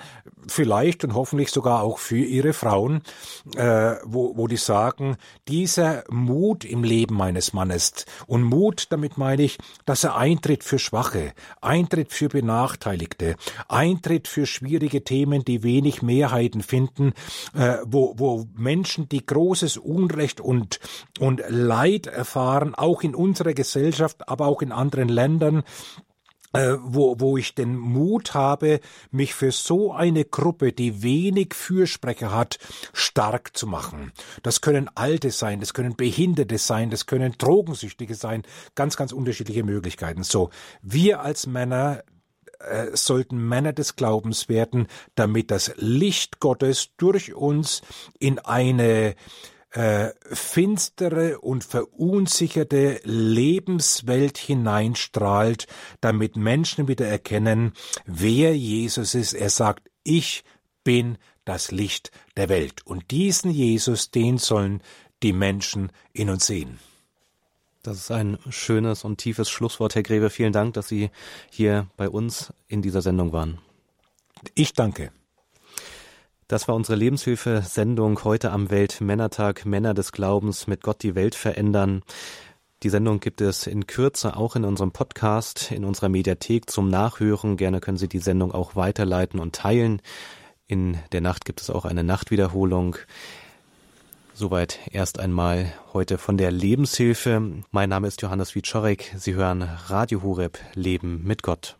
vielleicht und hoffentlich sogar auch für ihre Frauen, äh, wo, wo die sagen, dieser Mut im Leben meines Mannes und Mut, damit meine ich, dass er eintritt für Schwache, eintritt für Benachteiligte, eintritt für schwierige Themen, die wenig Mehrheiten finden, äh, wo, wo Menschen, die großes Unrecht und, und Leid erfahren, auch in unserer Gesellschaft, aber auch in anderen Ländern, äh, wo, wo ich den Mut habe, mich für so eine Gruppe, die wenig Fürsprecher hat, stark zu machen. Das können Alte sein, das können Behinderte sein, das können Drogensüchtige sein, ganz, ganz unterschiedliche Möglichkeiten. So, wir als Männer äh, sollten Männer des Glaubens werden, damit das Licht Gottes durch uns in eine äh, finstere und verunsicherte Lebenswelt hineinstrahlt, damit Menschen wieder erkennen, wer Jesus ist. Er sagt, ich bin das Licht der Welt. Und diesen Jesus, den sollen die Menschen in uns sehen. Das ist ein schönes und tiefes Schlusswort, Herr Greve. Vielen Dank, dass Sie hier bei uns in dieser Sendung waren. Ich danke. Das war unsere Lebenshilfe-Sendung heute am Weltmännertag Männer des Glaubens mit Gott die Welt verändern. Die Sendung gibt es in Kürze auch in unserem Podcast, in unserer Mediathek zum Nachhören. Gerne können Sie die Sendung auch weiterleiten und teilen. In der Nacht gibt es auch eine Nachtwiederholung. Soweit erst einmal heute von der Lebenshilfe. Mein Name ist Johannes Wiczorek. Sie hören Radio Horeb Leben mit Gott.